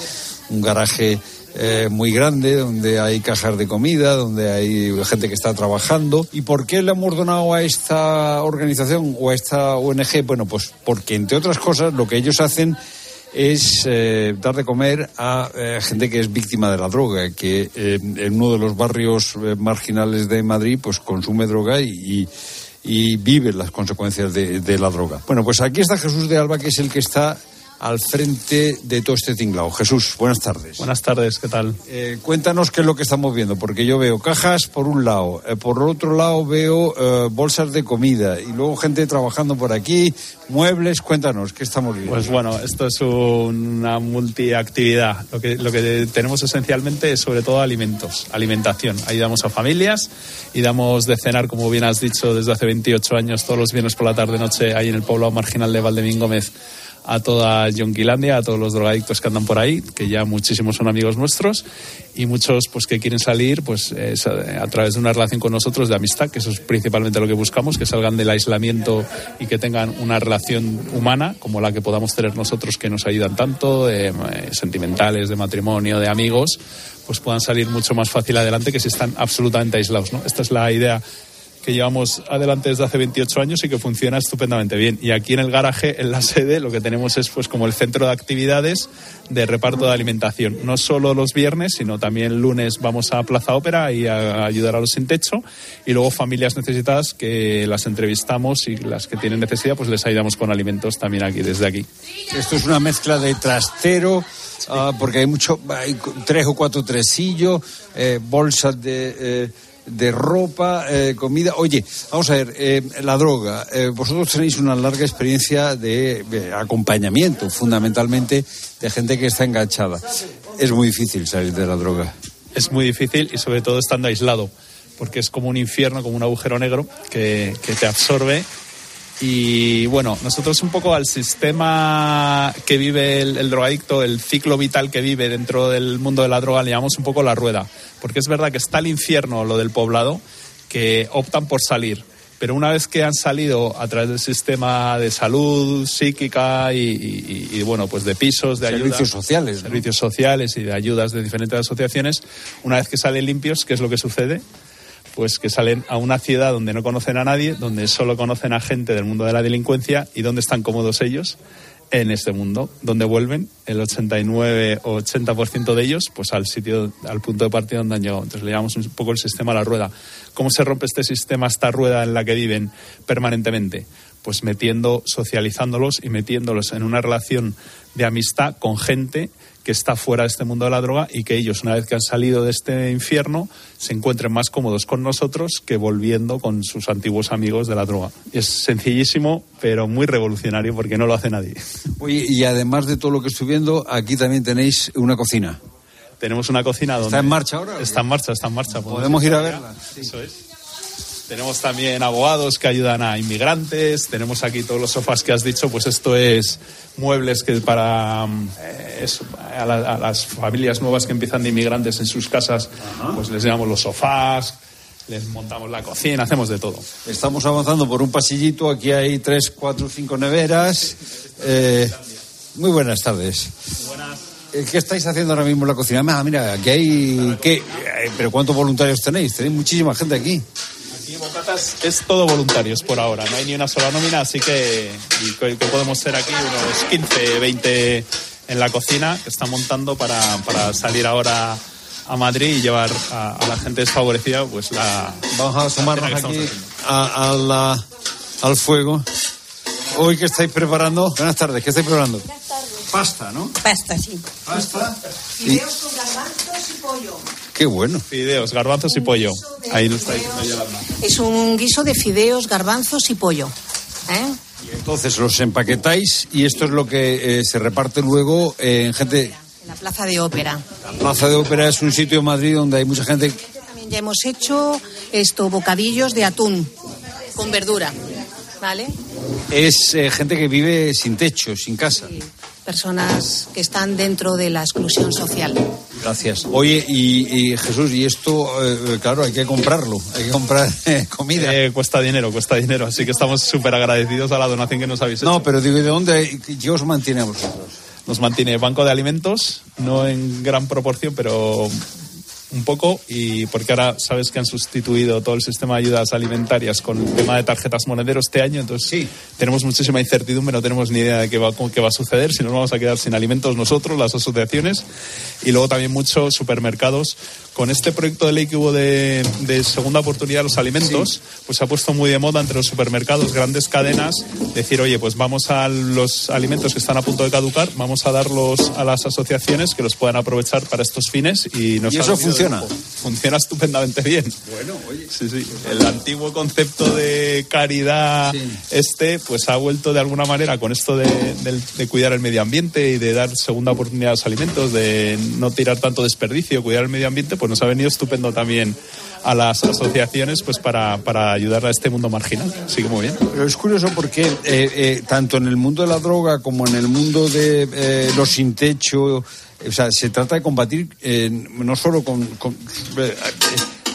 un garaje eh, muy grande, donde hay cajas de comida, donde hay gente que está trabajando. ¿Y por qué le hemos donado a esta organización o a esta ONG? Bueno, pues porque, entre otras cosas, lo que ellos hacen es eh, dar de comer a eh, gente que es víctima de la droga, que en uno de los barrios marginales de Madrid pues consume droga y, y- y vive las consecuencias de, de la droga. Bueno, pues aquí está Jesús de Alba, que es el que está al frente de todo este tinglao. Jesús, buenas tardes. Buenas tardes, ¿qué tal? Eh, cuéntanos qué es lo que estamos viendo, porque yo veo cajas por un lado, eh, por otro lado veo eh, bolsas de comida y luego gente trabajando por aquí, muebles. Cuéntanos qué estamos viendo. Pues bueno, esto es una multiactividad. Lo que, lo que tenemos esencialmente es sobre todo alimentos, alimentación. Ayudamos a familias y damos de cenar, como bien has dicho, desde hace 28 años, todos los viernes por la tarde-noche, ahí en el pueblo marginal de Valdemín Gómez, a toda Yonquilandia, a todos los drogadictos que andan por ahí, que ya muchísimos son amigos nuestros y muchos pues que quieren salir pues es a, través de una relación con nosotros de amistad, que eso es principalmente lo que buscamos, que salgan del aislamiento y que tengan una relación humana como la que podamos tener nosotros que nos ayudan tanto, eh, sentimentales, de matrimonio, de amigos, pues puedan salir mucho más fácil adelante que si están absolutamente aislados. ¿no? Esta es la idea que llevamos adelante desde hace 28 años y que funciona estupendamente bien. Y aquí en el garaje, en la sede, lo que tenemos es pues como el centro de actividades de reparto de alimentación. No solo los viernes, sino también lunes vamos a Plaza Ópera y a ayudar a los sin techo. Y luego familias necesitadas que las entrevistamos y las que tienen necesidad, pues les ayudamos con alimentos también aquí, desde aquí. Esto es una mezcla de trastero, ah, porque hay mucho, hay tres o cuatro tresillos, eh, bolsas de, eh, de ropa, eh, comida. Oye, vamos a ver, eh, la droga. Eh, vosotros tenéis una larga experiencia de, acompañamiento, fundamentalmente, de gente que está enganchada. Es muy difícil salir de la droga. Es muy difícil y sobre todo estando aislado, porque es como un infierno, como un agujero negro que, que te absorbe y bueno, nosotros un poco al sistema que vive el, el, drogadicto, el ciclo vital que vive dentro del mundo de la droga, le llamamos un poco la rueda. Porque es verdad que está el infierno, lo del poblado, que optan por salir. Pero una vez que han salido a través del sistema de salud psíquica y, y, y bueno, pues de pisos, de Servicios ayudas, sociales. ¿no? servicios sociales y de ayudas de diferentes asociaciones, una vez que salen limpios, ¿qué es lo que sucede? Pues que salen a una ciudad donde no conocen a nadie, donde solo conocen a gente del mundo de la delincuencia y donde están cómodos ellos en este mundo, donde vuelven el 89 o 80% de ellos pues al sitio, al punto de partida donde han llegado. Entonces le llamamos un poco el sistema a la rueda. ¿Cómo se rompe este sistema, esta rueda en la que viven permanentemente? Pues metiendo, socializándolos y metiéndolos en una relación de amistad con gente que está fuera de este mundo de la droga y que ellos, una vez que han salido de este infierno, se encuentren más cómodos con nosotros que volviendo con sus antiguos amigos de la droga. Es sencillísimo, pero muy revolucionario porque no lo hace nadie. Oye, y además de todo lo que estoy viendo, aquí también tenéis una cocina. Tenemos una cocina donde... ¿Está en marcha ahora? Está en marcha, está en marcha. ¿Podemos ir a verla? Sí. Eso es. Tenemos también abogados que ayudan a inmigrantes. Tenemos aquí todos los sofás que has dicho. Pues esto es muebles que para eh, eso, a, la, a, las familias nuevas que empiezan de inmigrantes en sus casas, Ajá. pues les llamamos los sofás. Les montamos la cocina, hacemos de todo. Estamos avanzando por un pasillito. Aquí hay tres, cuatro, cinco neveras. Eh, muy buenas tardes. Buenas. ¿Qué estáis haciendo ahora mismo en la cocina? Ah, mira, aquí hay. ¿qué? ¿Pero cuántos voluntarios tenéis? Tenéis muchísima gente aquí. Aquí Bocatas es todo voluntarios por ahora, no hay ni una sola nómina, así que, que podemos ser aquí unos 15, 20 en la cocina que está montando para, para salir ahora a Madrid y llevar a, a, la gente desfavorecida pues la... Vamos a asomarnos aquí a, a la, al fuego. Hoy que estáis preparando, buenas tardes, ¿qué estáis preparando? Buenas tardes. Pasta, ¿no? Pasta, sí. Pasta. Fideos con garbanzos y pollo. Qué bueno. Fideos, garbanzos y pollo. Ahí lo está diciendo Yolanda. Es un guiso de fideos, garbanzos y pollo. ¿Eh? Y entonces los empaquetáis y esto es lo que eh, se reparte luego en gente. En la Plaza de Ópera. La Plaza de Ópera es un sitio en Madrid donde hay mucha gente. También ya hemos hecho esto, bocadillos de atún con verdura. ¿Vale? Es eh, gente que vive sin techo, sin casa. Sí. Personas que están dentro de la exclusión social. Gracias. Oye, y, y Jesús, y esto, eh, claro, hay que comprarlo, hay que comprar eh, comida. Eh, cuesta dinero, cuesta dinero, así que estamos súper agradecidos a la donación que nos habéis hecho. No, pero digo, ¿y de dónde qué os mantiene a vosotros? Nos mantiene Banco de Alimentos, no en gran proporción, pero un poco y porque ahora sabes que han sustituido todo el sistema de ayudas alimentarias con el tema de tarjetas monedero este año, entonces sí. tenemos muchísima incertidumbre, no tenemos ni idea de qué va, qué va a suceder, si nos vamos a quedar sin alimentos nosotros, las asociaciones, y luego también muchos supermercados. Con este proyecto de ley que hubo de, de segunda oportunidad de los alimentos, sí. pues se ha puesto muy de moda entre los supermercados, grandes cadenas, decir, oye, pues vamos a los alimentos que están a punto de caducar, vamos a darlos a las asociaciones que los puedan aprovechar para estos fines y nos ¿Y eso funciona? Funciona estupendamente bien. Bueno, oye. Sí, sí. El antiguo concepto de caridad sí. este, pues ha vuelto de alguna manera con esto de, de, de, cuidar el medio ambiente y de dar segunda oportunidad a los alimentos, de no tirar tanto desperdicio, cuidar el medio ambiente, pues nos ha venido estupendo también a las asociaciones pues para, para ayudar a este mundo marginal. Sigue muy bien. Pero es curioso porque eh, eh, tanto en el mundo de la droga como en el mundo de eh, los sin techo, o sea, se trata de combatir no solo con, con- eh,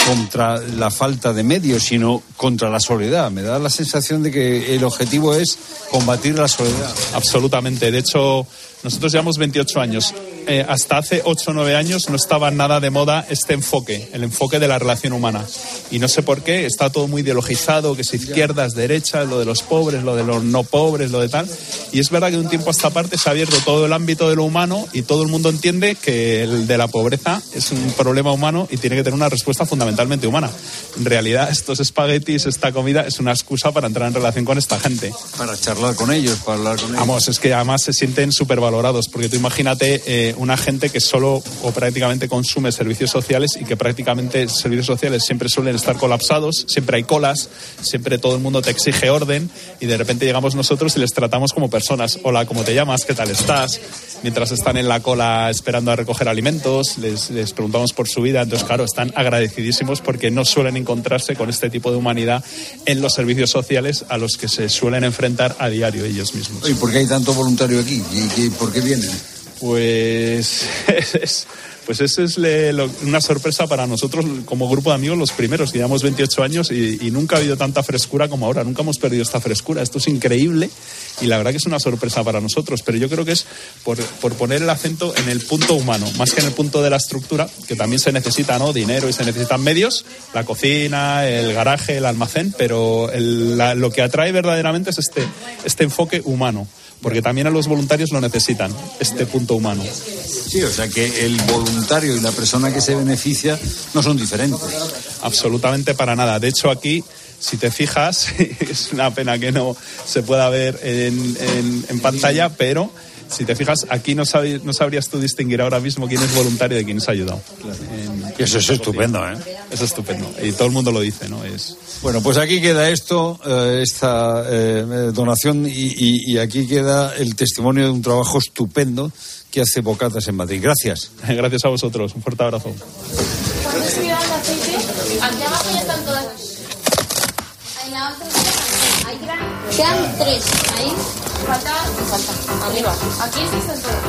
contra la falta de medios, sino contra la soledad. Me da la sensación de que el objetivo es combatir la soledad. Absolutamente. De hecho, nosotros llevamos 28 años. Eh, hasta hace 8 o 9 años no estaba nada de moda este enfoque, el enfoque de la relación humana. Y no sé por qué, está todo muy ideologizado, que es izquierdas, derechas, lo de los pobres, lo de los no pobres, lo de tal. Y es verdad que de un tiempo a esta parte se ha abierto todo el ámbito de lo humano y todo el mundo entiende que el de la pobreza es un problema humano y tiene que tener una respuesta fundamentalmente humana. En realidad, estos espaguetis, esta comida, es una excusa para entrar en relación con esta gente. Para charlar con ellos, para hablar con ellos. Vamos, es que además se sienten porque tú imagínate eh, una gente que solo o prácticamente consume servicios sociales y que prácticamente servicios sociales siempre suelen estar colapsados, siempre hay colas, siempre todo el mundo te exige orden y de repente llegamos nosotros y les tratamos como personas. Hola, ¿cómo te llamas? ¿Qué tal estás? Mientras están en la cola esperando a recoger alimentos, les, les preguntamos por su vida. Entonces, claro, están agradecidísimos porque no suelen encontrarse con este tipo de humanidad en los servicios sociales a los que se suelen enfrentar a diario ellos mismos. ¿Y por qué hay tanto voluntario aquí? ¿Y, y por qué vienen? Pues es, pues esa es una sorpresa para nosotros como grupo de amigos los primeros, llevamos 28 años y, nunca ha habido tanta frescura como ahora, nunca hemos perdido esta frescura, esto es increíble y la verdad que es una sorpresa para nosotros, pero yo creo que es por, poner el acento en el punto humano, más que en el punto de la estructura, que también se necesita ¿no? dinero y se necesitan medios, la cocina, el garaje, el almacén, pero lo que atrae verdaderamente es este, este enfoque humano. Porque también a los voluntarios lo necesitan, este punto humano. Sí, o sea que el voluntario y la persona que se beneficia no son diferentes. Absolutamente para nada. De hecho, aquí, si te fijas, es una pena que no se pueda ver en, en- en pantalla, pero si te fijas, aquí no, sabi- no sabrías tú distinguir ahora mismo quién es voluntario de quién es ayudado. En- Eso es estupendo, ¿eh? Es estupendo. Y todo el mundo lo dice, ¿no? Es... Bueno, pues aquí queda esto, eh, esta eh, eh, donación y, y- y aquí queda el testimonio de un trabajo estupendo que hace Bocatas en Madrid. Gracias. Gracias a vosotros. Un fuerte abrazo. Aquí abajo ya están todas. Hay gran... Quedan tres. Ahí falta, falta. Arriba. Aquí están todas.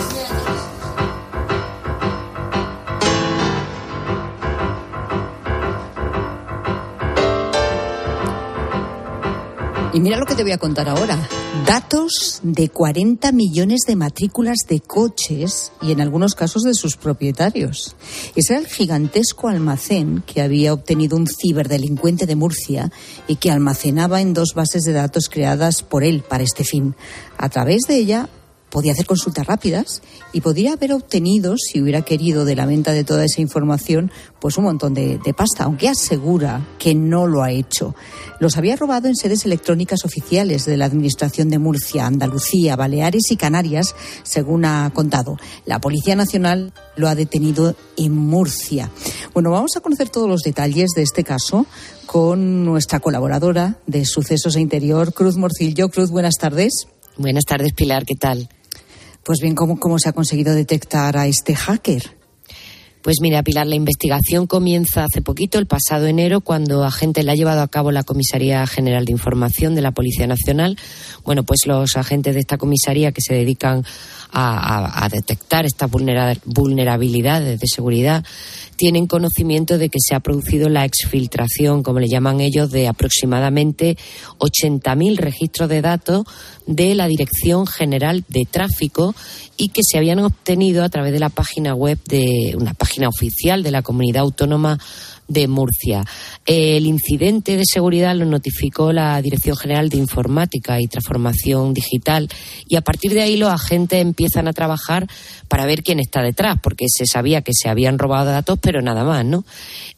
Y mira lo que te voy a contar ahora. Datos de 40 millones de matrículas de coches y en algunos casos de sus propietarios. Ese era el gigantesco almacén que había obtenido un ciberdelincuente de Murcia y que almacenaba en dos bases de datos creadas por él para este fin. A través de ella podía hacer consultas rápidas y podría haber obtenido, si hubiera querido, de la venta de toda esa información, pues un montón de, pasta, aunque asegura que no lo ha hecho. Los había robado en sedes electrónicas oficiales de la Administración de Murcia, Andalucía, Baleares y Canarias, según ha contado. La Policía Nacional lo ha detenido en Murcia. Bueno, vamos a conocer todos los detalles de este caso con nuestra colaboradora de Sucesos e Interior, Cruz Morcillo. Cruz, buenas tardes. Buenas tardes, Pilar, ¿qué tal? Pues bien, ¿cómo, cómo se ha conseguido detectar a este hacker? Pues mira, Pilar, la investigación comienza hace poquito, el pasado enero, cuando agentes la ha llevado a cabo la Comisaría General de Información de la Policía Nacional. Bueno, pues los agentes de esta comisaría que se dedican a, a- detectar estas vulnera- vulnerabilidades de seguridad tienen conocimiento de que se ha producido la exfiltración, como le llaman ellos, de aproximadamente 80.000 registros de datos de la Dirección General de Tráfico y que se habían obtenido a través de la página web de una página oficial de la Comunidad Autónoma de Murcia. El incidente de seguridad lo notificó la Dirección General de Informática y Transformación Digital y a partir de ahí los agentes empiezan a trabajar para ver quién está detrás, porque se sabía que se habían robado datos, pero nada más, ¿no?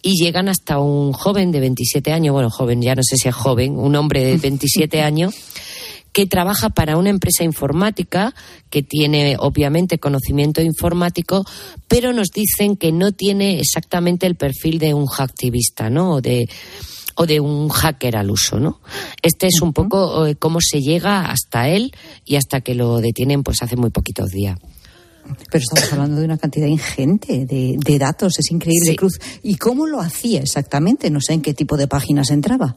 Y llegan hasta un joven de 27 años, bueno, joven, ya no sé si es joven, un hombre de 27 años que trabaja para una empresa informática que tiene obviamente conocimiento informático, pero nos dicen que no tiene exactamente el perfil de un hacktivista, ¿no? O de o de un hacker al uso, ¿no? Este es un poco eh, cómo se llega hasta él y hasta que lo detienen pues hace muy poquitos días. Pero estamos hablando de una cantidad ingente de, de datos, es increíble, Cruz. ¿Y cómo lo hacía exactamente? No sé en qué tipo de páginas entraba.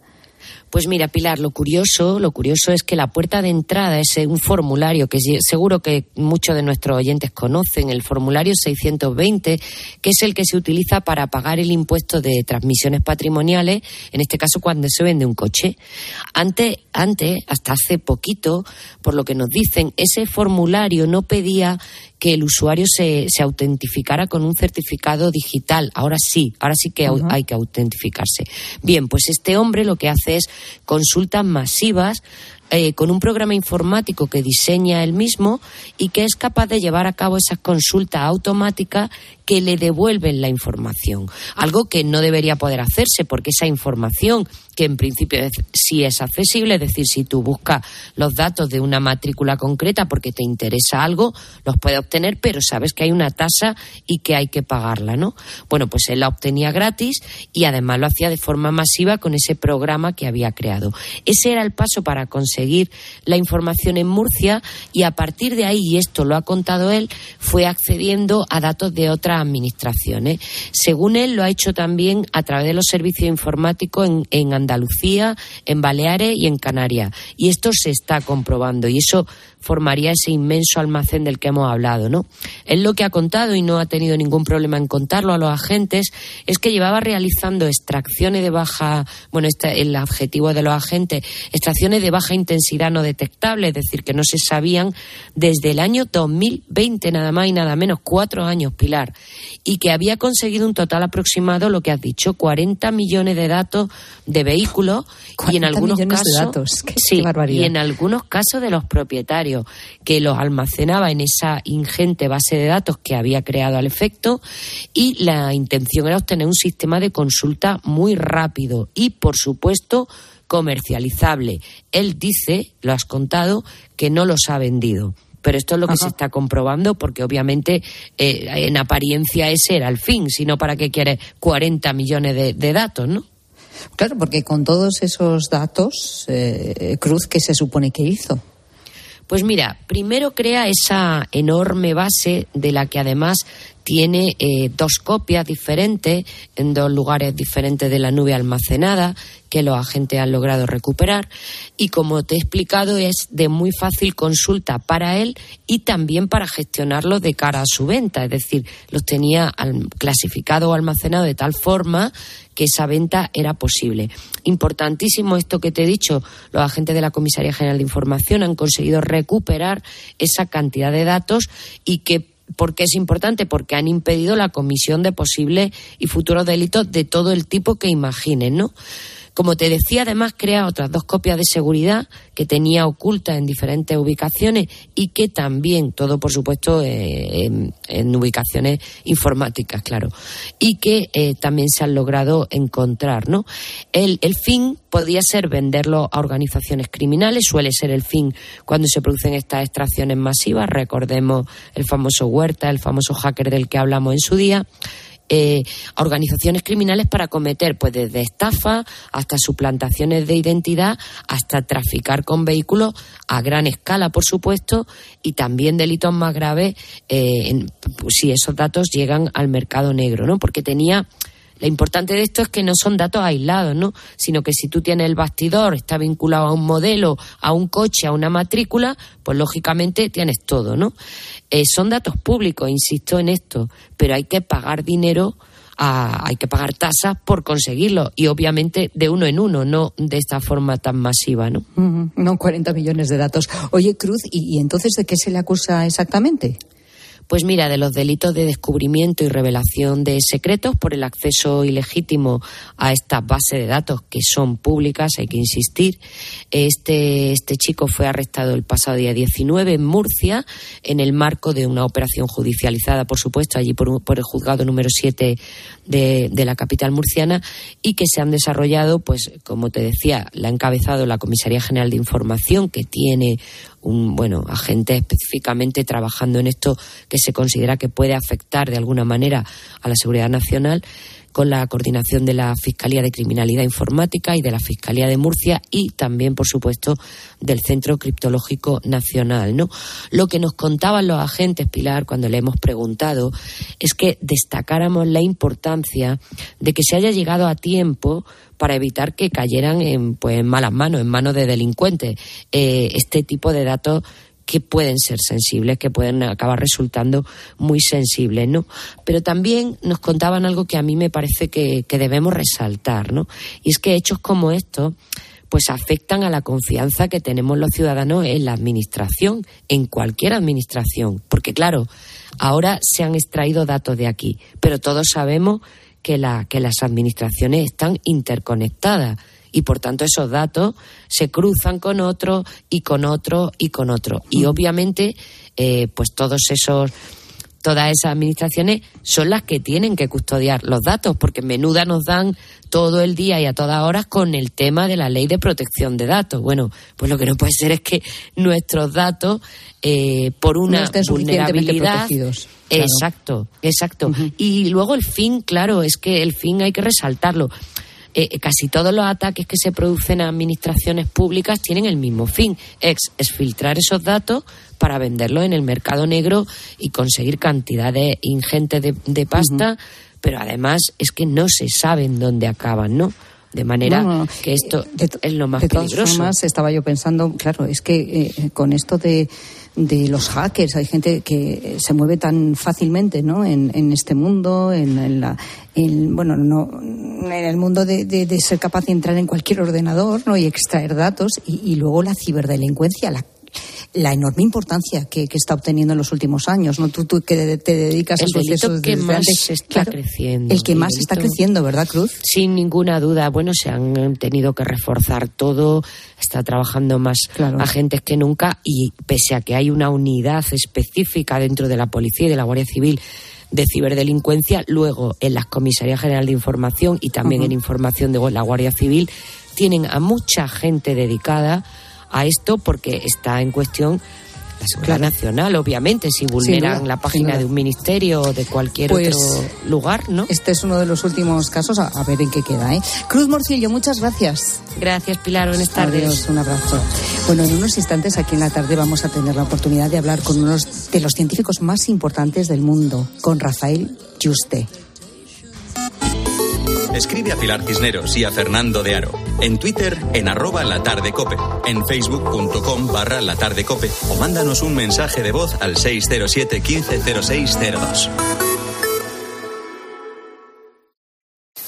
Pues mira, Pilar, lo curioso, lo curioso es que la puerta de entrada es un formulario que seguro que muchos de nuestros oyentes conocen, el formulario 620, que es el que se utiliza para pagar el impuesto de transmisiones patrimoniales, en este caso cuando se vende un coche. Antes, antes, hasta hace poquito, por lo que nos dicen, ese formulario no pedía que el usuario se, se autentificara con un certificado digital. Ahora sí, ahora sí que hay que autentificarse. Bien, pues este hombre lo que hace es consultas masivas eh, con un programa informático que diseña él mismo y que es capaz de llevar a cabo esas consultas automáticas que le devuelven la información. Algo que no debería poder hacerse porque esa información, que en principio sí es accesible, es decir, si tú buscas los datos de una matrícula concreta porque te interesa algo, los puedes obtener, pero sabes que hay una tasa y que hay que pagarla, ¿no? Bueno, pues él la obtenía gratis y además lo hacía de forma masiva con ese programa que había creado. Ese era el paso para conseguir seguir la información en Murcia y a partir de ahí, y esto lo ha contado él, fue accediendo a datos de otras administraciones. Según él, lo ha hecho también a través de los servicios informáticos en, en Andalucía, en Baleares y en Canarias. Y esto se está comprobando y eso formaría ese inmenso almacén del que hemos hablado, ¿no? Él lo que ha contado y no ha tenido ningún problema en contarlo a los agentes es que llevaba realizando extracciones de baja, bueno, este, el objetivo de los agentes, extracciones de baja intensidad no detectable, es decir, que no se sabían desde el año 2020, nada más y nada menos, cuatro años, Pilar, y que había conseguido un total aproximado, lo que has dicho, 40 millones de datos de vehículos y en algunos casos, de datos. sí, y en algunos casos de los propietarios que los almacenaba en esa ingente base de datos que había creado al efecto y la intención era obtener un sistema de consulta muy rápido y, por supuesto, comercializable. Él dice, lo has contado, que no los ha vendido. Pero esto es lo que se está comprobando porque obviamente eh, en apariencia ese era el fin, sino para qué quiere 40 millones de, datos, ¿no? Claro, porque con todos esos datos, eh, Cruz, ¿qué se supone que hizo? Pues mira, primero crea esa enorme base de la que además tiene eh, dos copias diferentes en dos lugares diferentes de la nube almacenada que los agentes han logrado recuperar. Y como te he explicado es de muy fácil consulta para él y también para gestionarlo de cara a su venta, es decir, los tenía clasificado o almacenado de tal forma que esa venta era posible. Importantísimo esto que te he dicho, los agentes de la Comisaría General de Información han conseguido recuperar esa cantidad de datos y que ¿Por qué es importante? Porque han impedido la comisión de posibles y futuros delitos de todo el tipo que imaginen, ¿no? Como te decía, además crea otras dos copias de seguridad que tenía ocultas en diferentes ubicaciones y que también, todo por supuesto eh, en, ubicaciones informáticas, claro, y que eh, también se han logrado encontrar, ¿no? El, el fin podría ser venderlo a organizaciones criminales, suele ser el fin cuando se producen estas extracciones masivas, recordemos el famoso Huerta, el famoso hacker del que hablamos en su día, eh, a organizaciones criminales para cometer, pues desde estafa hasta suplantaciones de identidad, hasta traficar con vehículos a gran escala, por supuesto, y también delitos más graves eh, pues, si esos datos llegan al mercado negro, ¿no? Porque tenía lo importante de esto es que no son datos aislados, ¿no? Sino que si tú tienes el bastidor, está vinculado a un modelo, a un coche, a una matrícula, pues lógicamente tienes todo, ¿no? Eh, son datos públicos, insisto en esto, pero hay que pagar dinero. hay que pagar tasas por conseguirlo y obviamente de uno en uno, no de esta forma tan masiva, ¿no? No 40 millones de datos. Oye, Cruz, ¿y entonces de qué se le acusa exactamente? Pues mira, de los delitos de descubrimiento y revelación de secretos por el acceso ilegítimo a estas bases de datos que son públicas, hay que insistir. Este, este chico fue arrestado el pasado día 19 en Murcia en el marco de una operación judicializada, por supuesto, allí por, por el juzgado número 7 de, de, la capital murciana y que se han desarrollado, pues como te decía, la ha encabezado la Comisaría General de Información que tiene un bueno agente específicamente trabajando en esto que se considera que puede afectar de alguna manera a la seguridad nacional con la coordinación de la Fiscalía de Criminalidad Informática y de la Fiscalía de Murcia y también, por supuesto, del Centro Criptológico Nacional. ¿no? Lo que nos contaban los agentes, Pilar, cuando le hemos preguntado, es que destacáramos la importancia de que se haya llegado a tiempo para evitar que cayeran en, pues, malas manos, en manos de delincuentes, eh, este tipo de datos que pueden ser sensibles, que pueden acabar resultando muy sensibles, ¿no? Pero también nos contaban algo que a mí me parece que, que debemos resaltar, ¿no? Y es que hechos como estos pues afectan a la confianza que tenemos los ciudadanos en la administración, en cualquier administración. Porque claro, ahora se han extraído datos de aquí, pero todos sabemos que, la, que las administraciones están interconectadas y por tanto esos datos se cruzan con otros y con otros y con otros. Y obviamente, eh, pues todos esos todas esas administraciones son las que tienen que custodiar los datos, porque menuda nos dan todo el día y a todas horas con el tema de la ley de protección de datos. Bueno, pues lo que no puede ser es que nuestros datos, eh, por una vulnerabilidad. Exacto, exacto. Y luego el fin, claro, es que el fin hay que resaltarlo. Eh, casi todos los ataques que se producen a administraciones públicas tienen el mismo fin, es, filtrar esos datos para venderlos en el mercado negro y conseguir cantidades ingentes de, pasta, pero además es que no se saben dónde acaban, ¿no? De manera que esto es lo más de peligroso. Todas estaba yo pensando, claro, es que eh, con esto de de los hackers. Hay gente que se mueve tan fácilmente ¿no? en, en este mundo, en, la, bueno, no, en el mundo de, de, ser capaz de entrar en cualquier ordenador ¿no? y extraer datos. Y, y luego la ciberdelincuencia, la la enorme importancia que, está obteniendo en los últimos años. ¿no? Tú, tú que te dedicas a procesos que más está creciendo. El que más está creciendo, ¿verdad, Cruz? Sin ninguna duda. Bueno, se han tenido que reforzar todo, está trabajando más agentes que nunca y pese a que hay una unidad específica dentro de la policía y de la Guardia Civil de ciberdelincuencia, luego en las comisarías general de información y también en información de la Guardia Civil tienen a mucha gente dedicada a esto porque está en cuestión la seguridad nacional, obviamente, si vulneran la página de un ministerio o de cualquier pues otro lugar, ¿no? Este es uno de los últimos casos, a, ver en qué queda, ¿eh? Cruz Morcillo, muchas gracias. Gracias, Pilar, buenas tardes. un abrazo. Bueno, en unos instantes aquí en la tarde vamos a tener la oportunidad de hablar con uno de los científicos más importantes del mundo, con Rafael Juste. Escribe a Pilar Cisneros y a Fernando de Aro. En Twitter, en arroba latardecope. En facebook.com barra latardecope. O mándanos un mensaje de voz al 607 150602.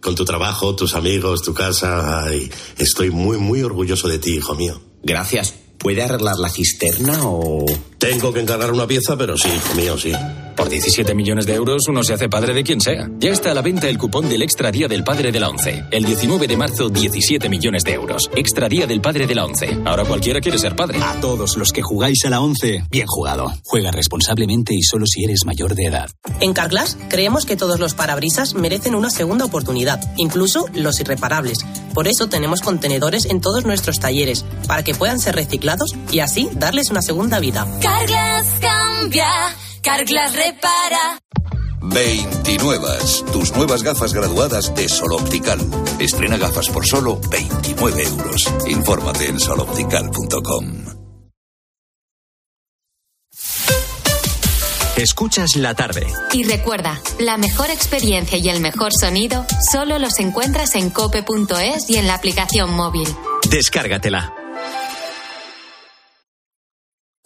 Con tu trabajo, tus amigos, tu casa. estoy muy, muy orgulloso de ti, hijo mío. Gracias. ¿Puede arreglar la cisterna o...? Tengo que encargar una pieza, pero sí, hijo mío, sí. Por 17 millones de euros uno se hace padre de quien sea. Ya está a la venta el cupón del Extra Día del Padre de la ONCE. El 19 de marzo, 17 millones de euros. Extra Día del Padre de la ONCE. Ahora cualquiera quiere ser padre. A todos los que jugáis a la ONCE, bien jugado. Juega responsablemente y solo si eres mayor de edad. En Carglass creemos que todos los parabrisas merecen una segunda oportunidad, incluso los irreparables. Por eso tenemos contenedores en todos nuestros talleres, para que puedan ser reciclados y así darles una segunda vida. Carglass cambia, Carglass repara. 29. Tus nuevas gafas graduadas de Sol Optical. Estrena gafas por solo 29 euros. Infórmate en soloptical.com. Escuchas la tarde. Y recuerda, la mejor experiencia y el mejor sonido solo los encuentras en cope.es y en la aplicación móvil. Descárgatela.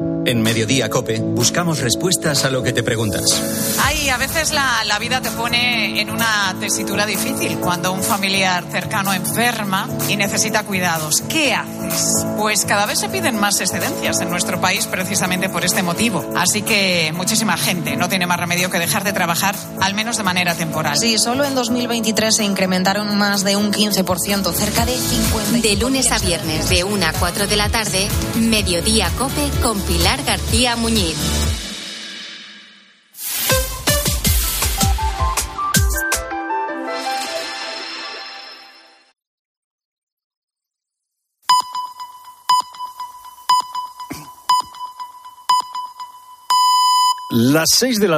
En Mediodía Cope buscamos respuestas a lo que te preguntas. Ay, a veces la, la, vida te pone en una tesitura difícil cuando un familiar cercano enferma y necesita cuidados. ¿Qué haces? Pues cada vez se piden más excedencias en nuestro país precisamente por este motivo. Así que muchísima gente no tiene más remedio que dejar de trabajar, al menos de manera temporal. Sí, solo en 2023 se incrementaron más de un 15%, cerca de 50. De lunes a viernes, de 1 a 4 de la tarde, Mediodía Cope con Pilar García Muñiz. Las seis de la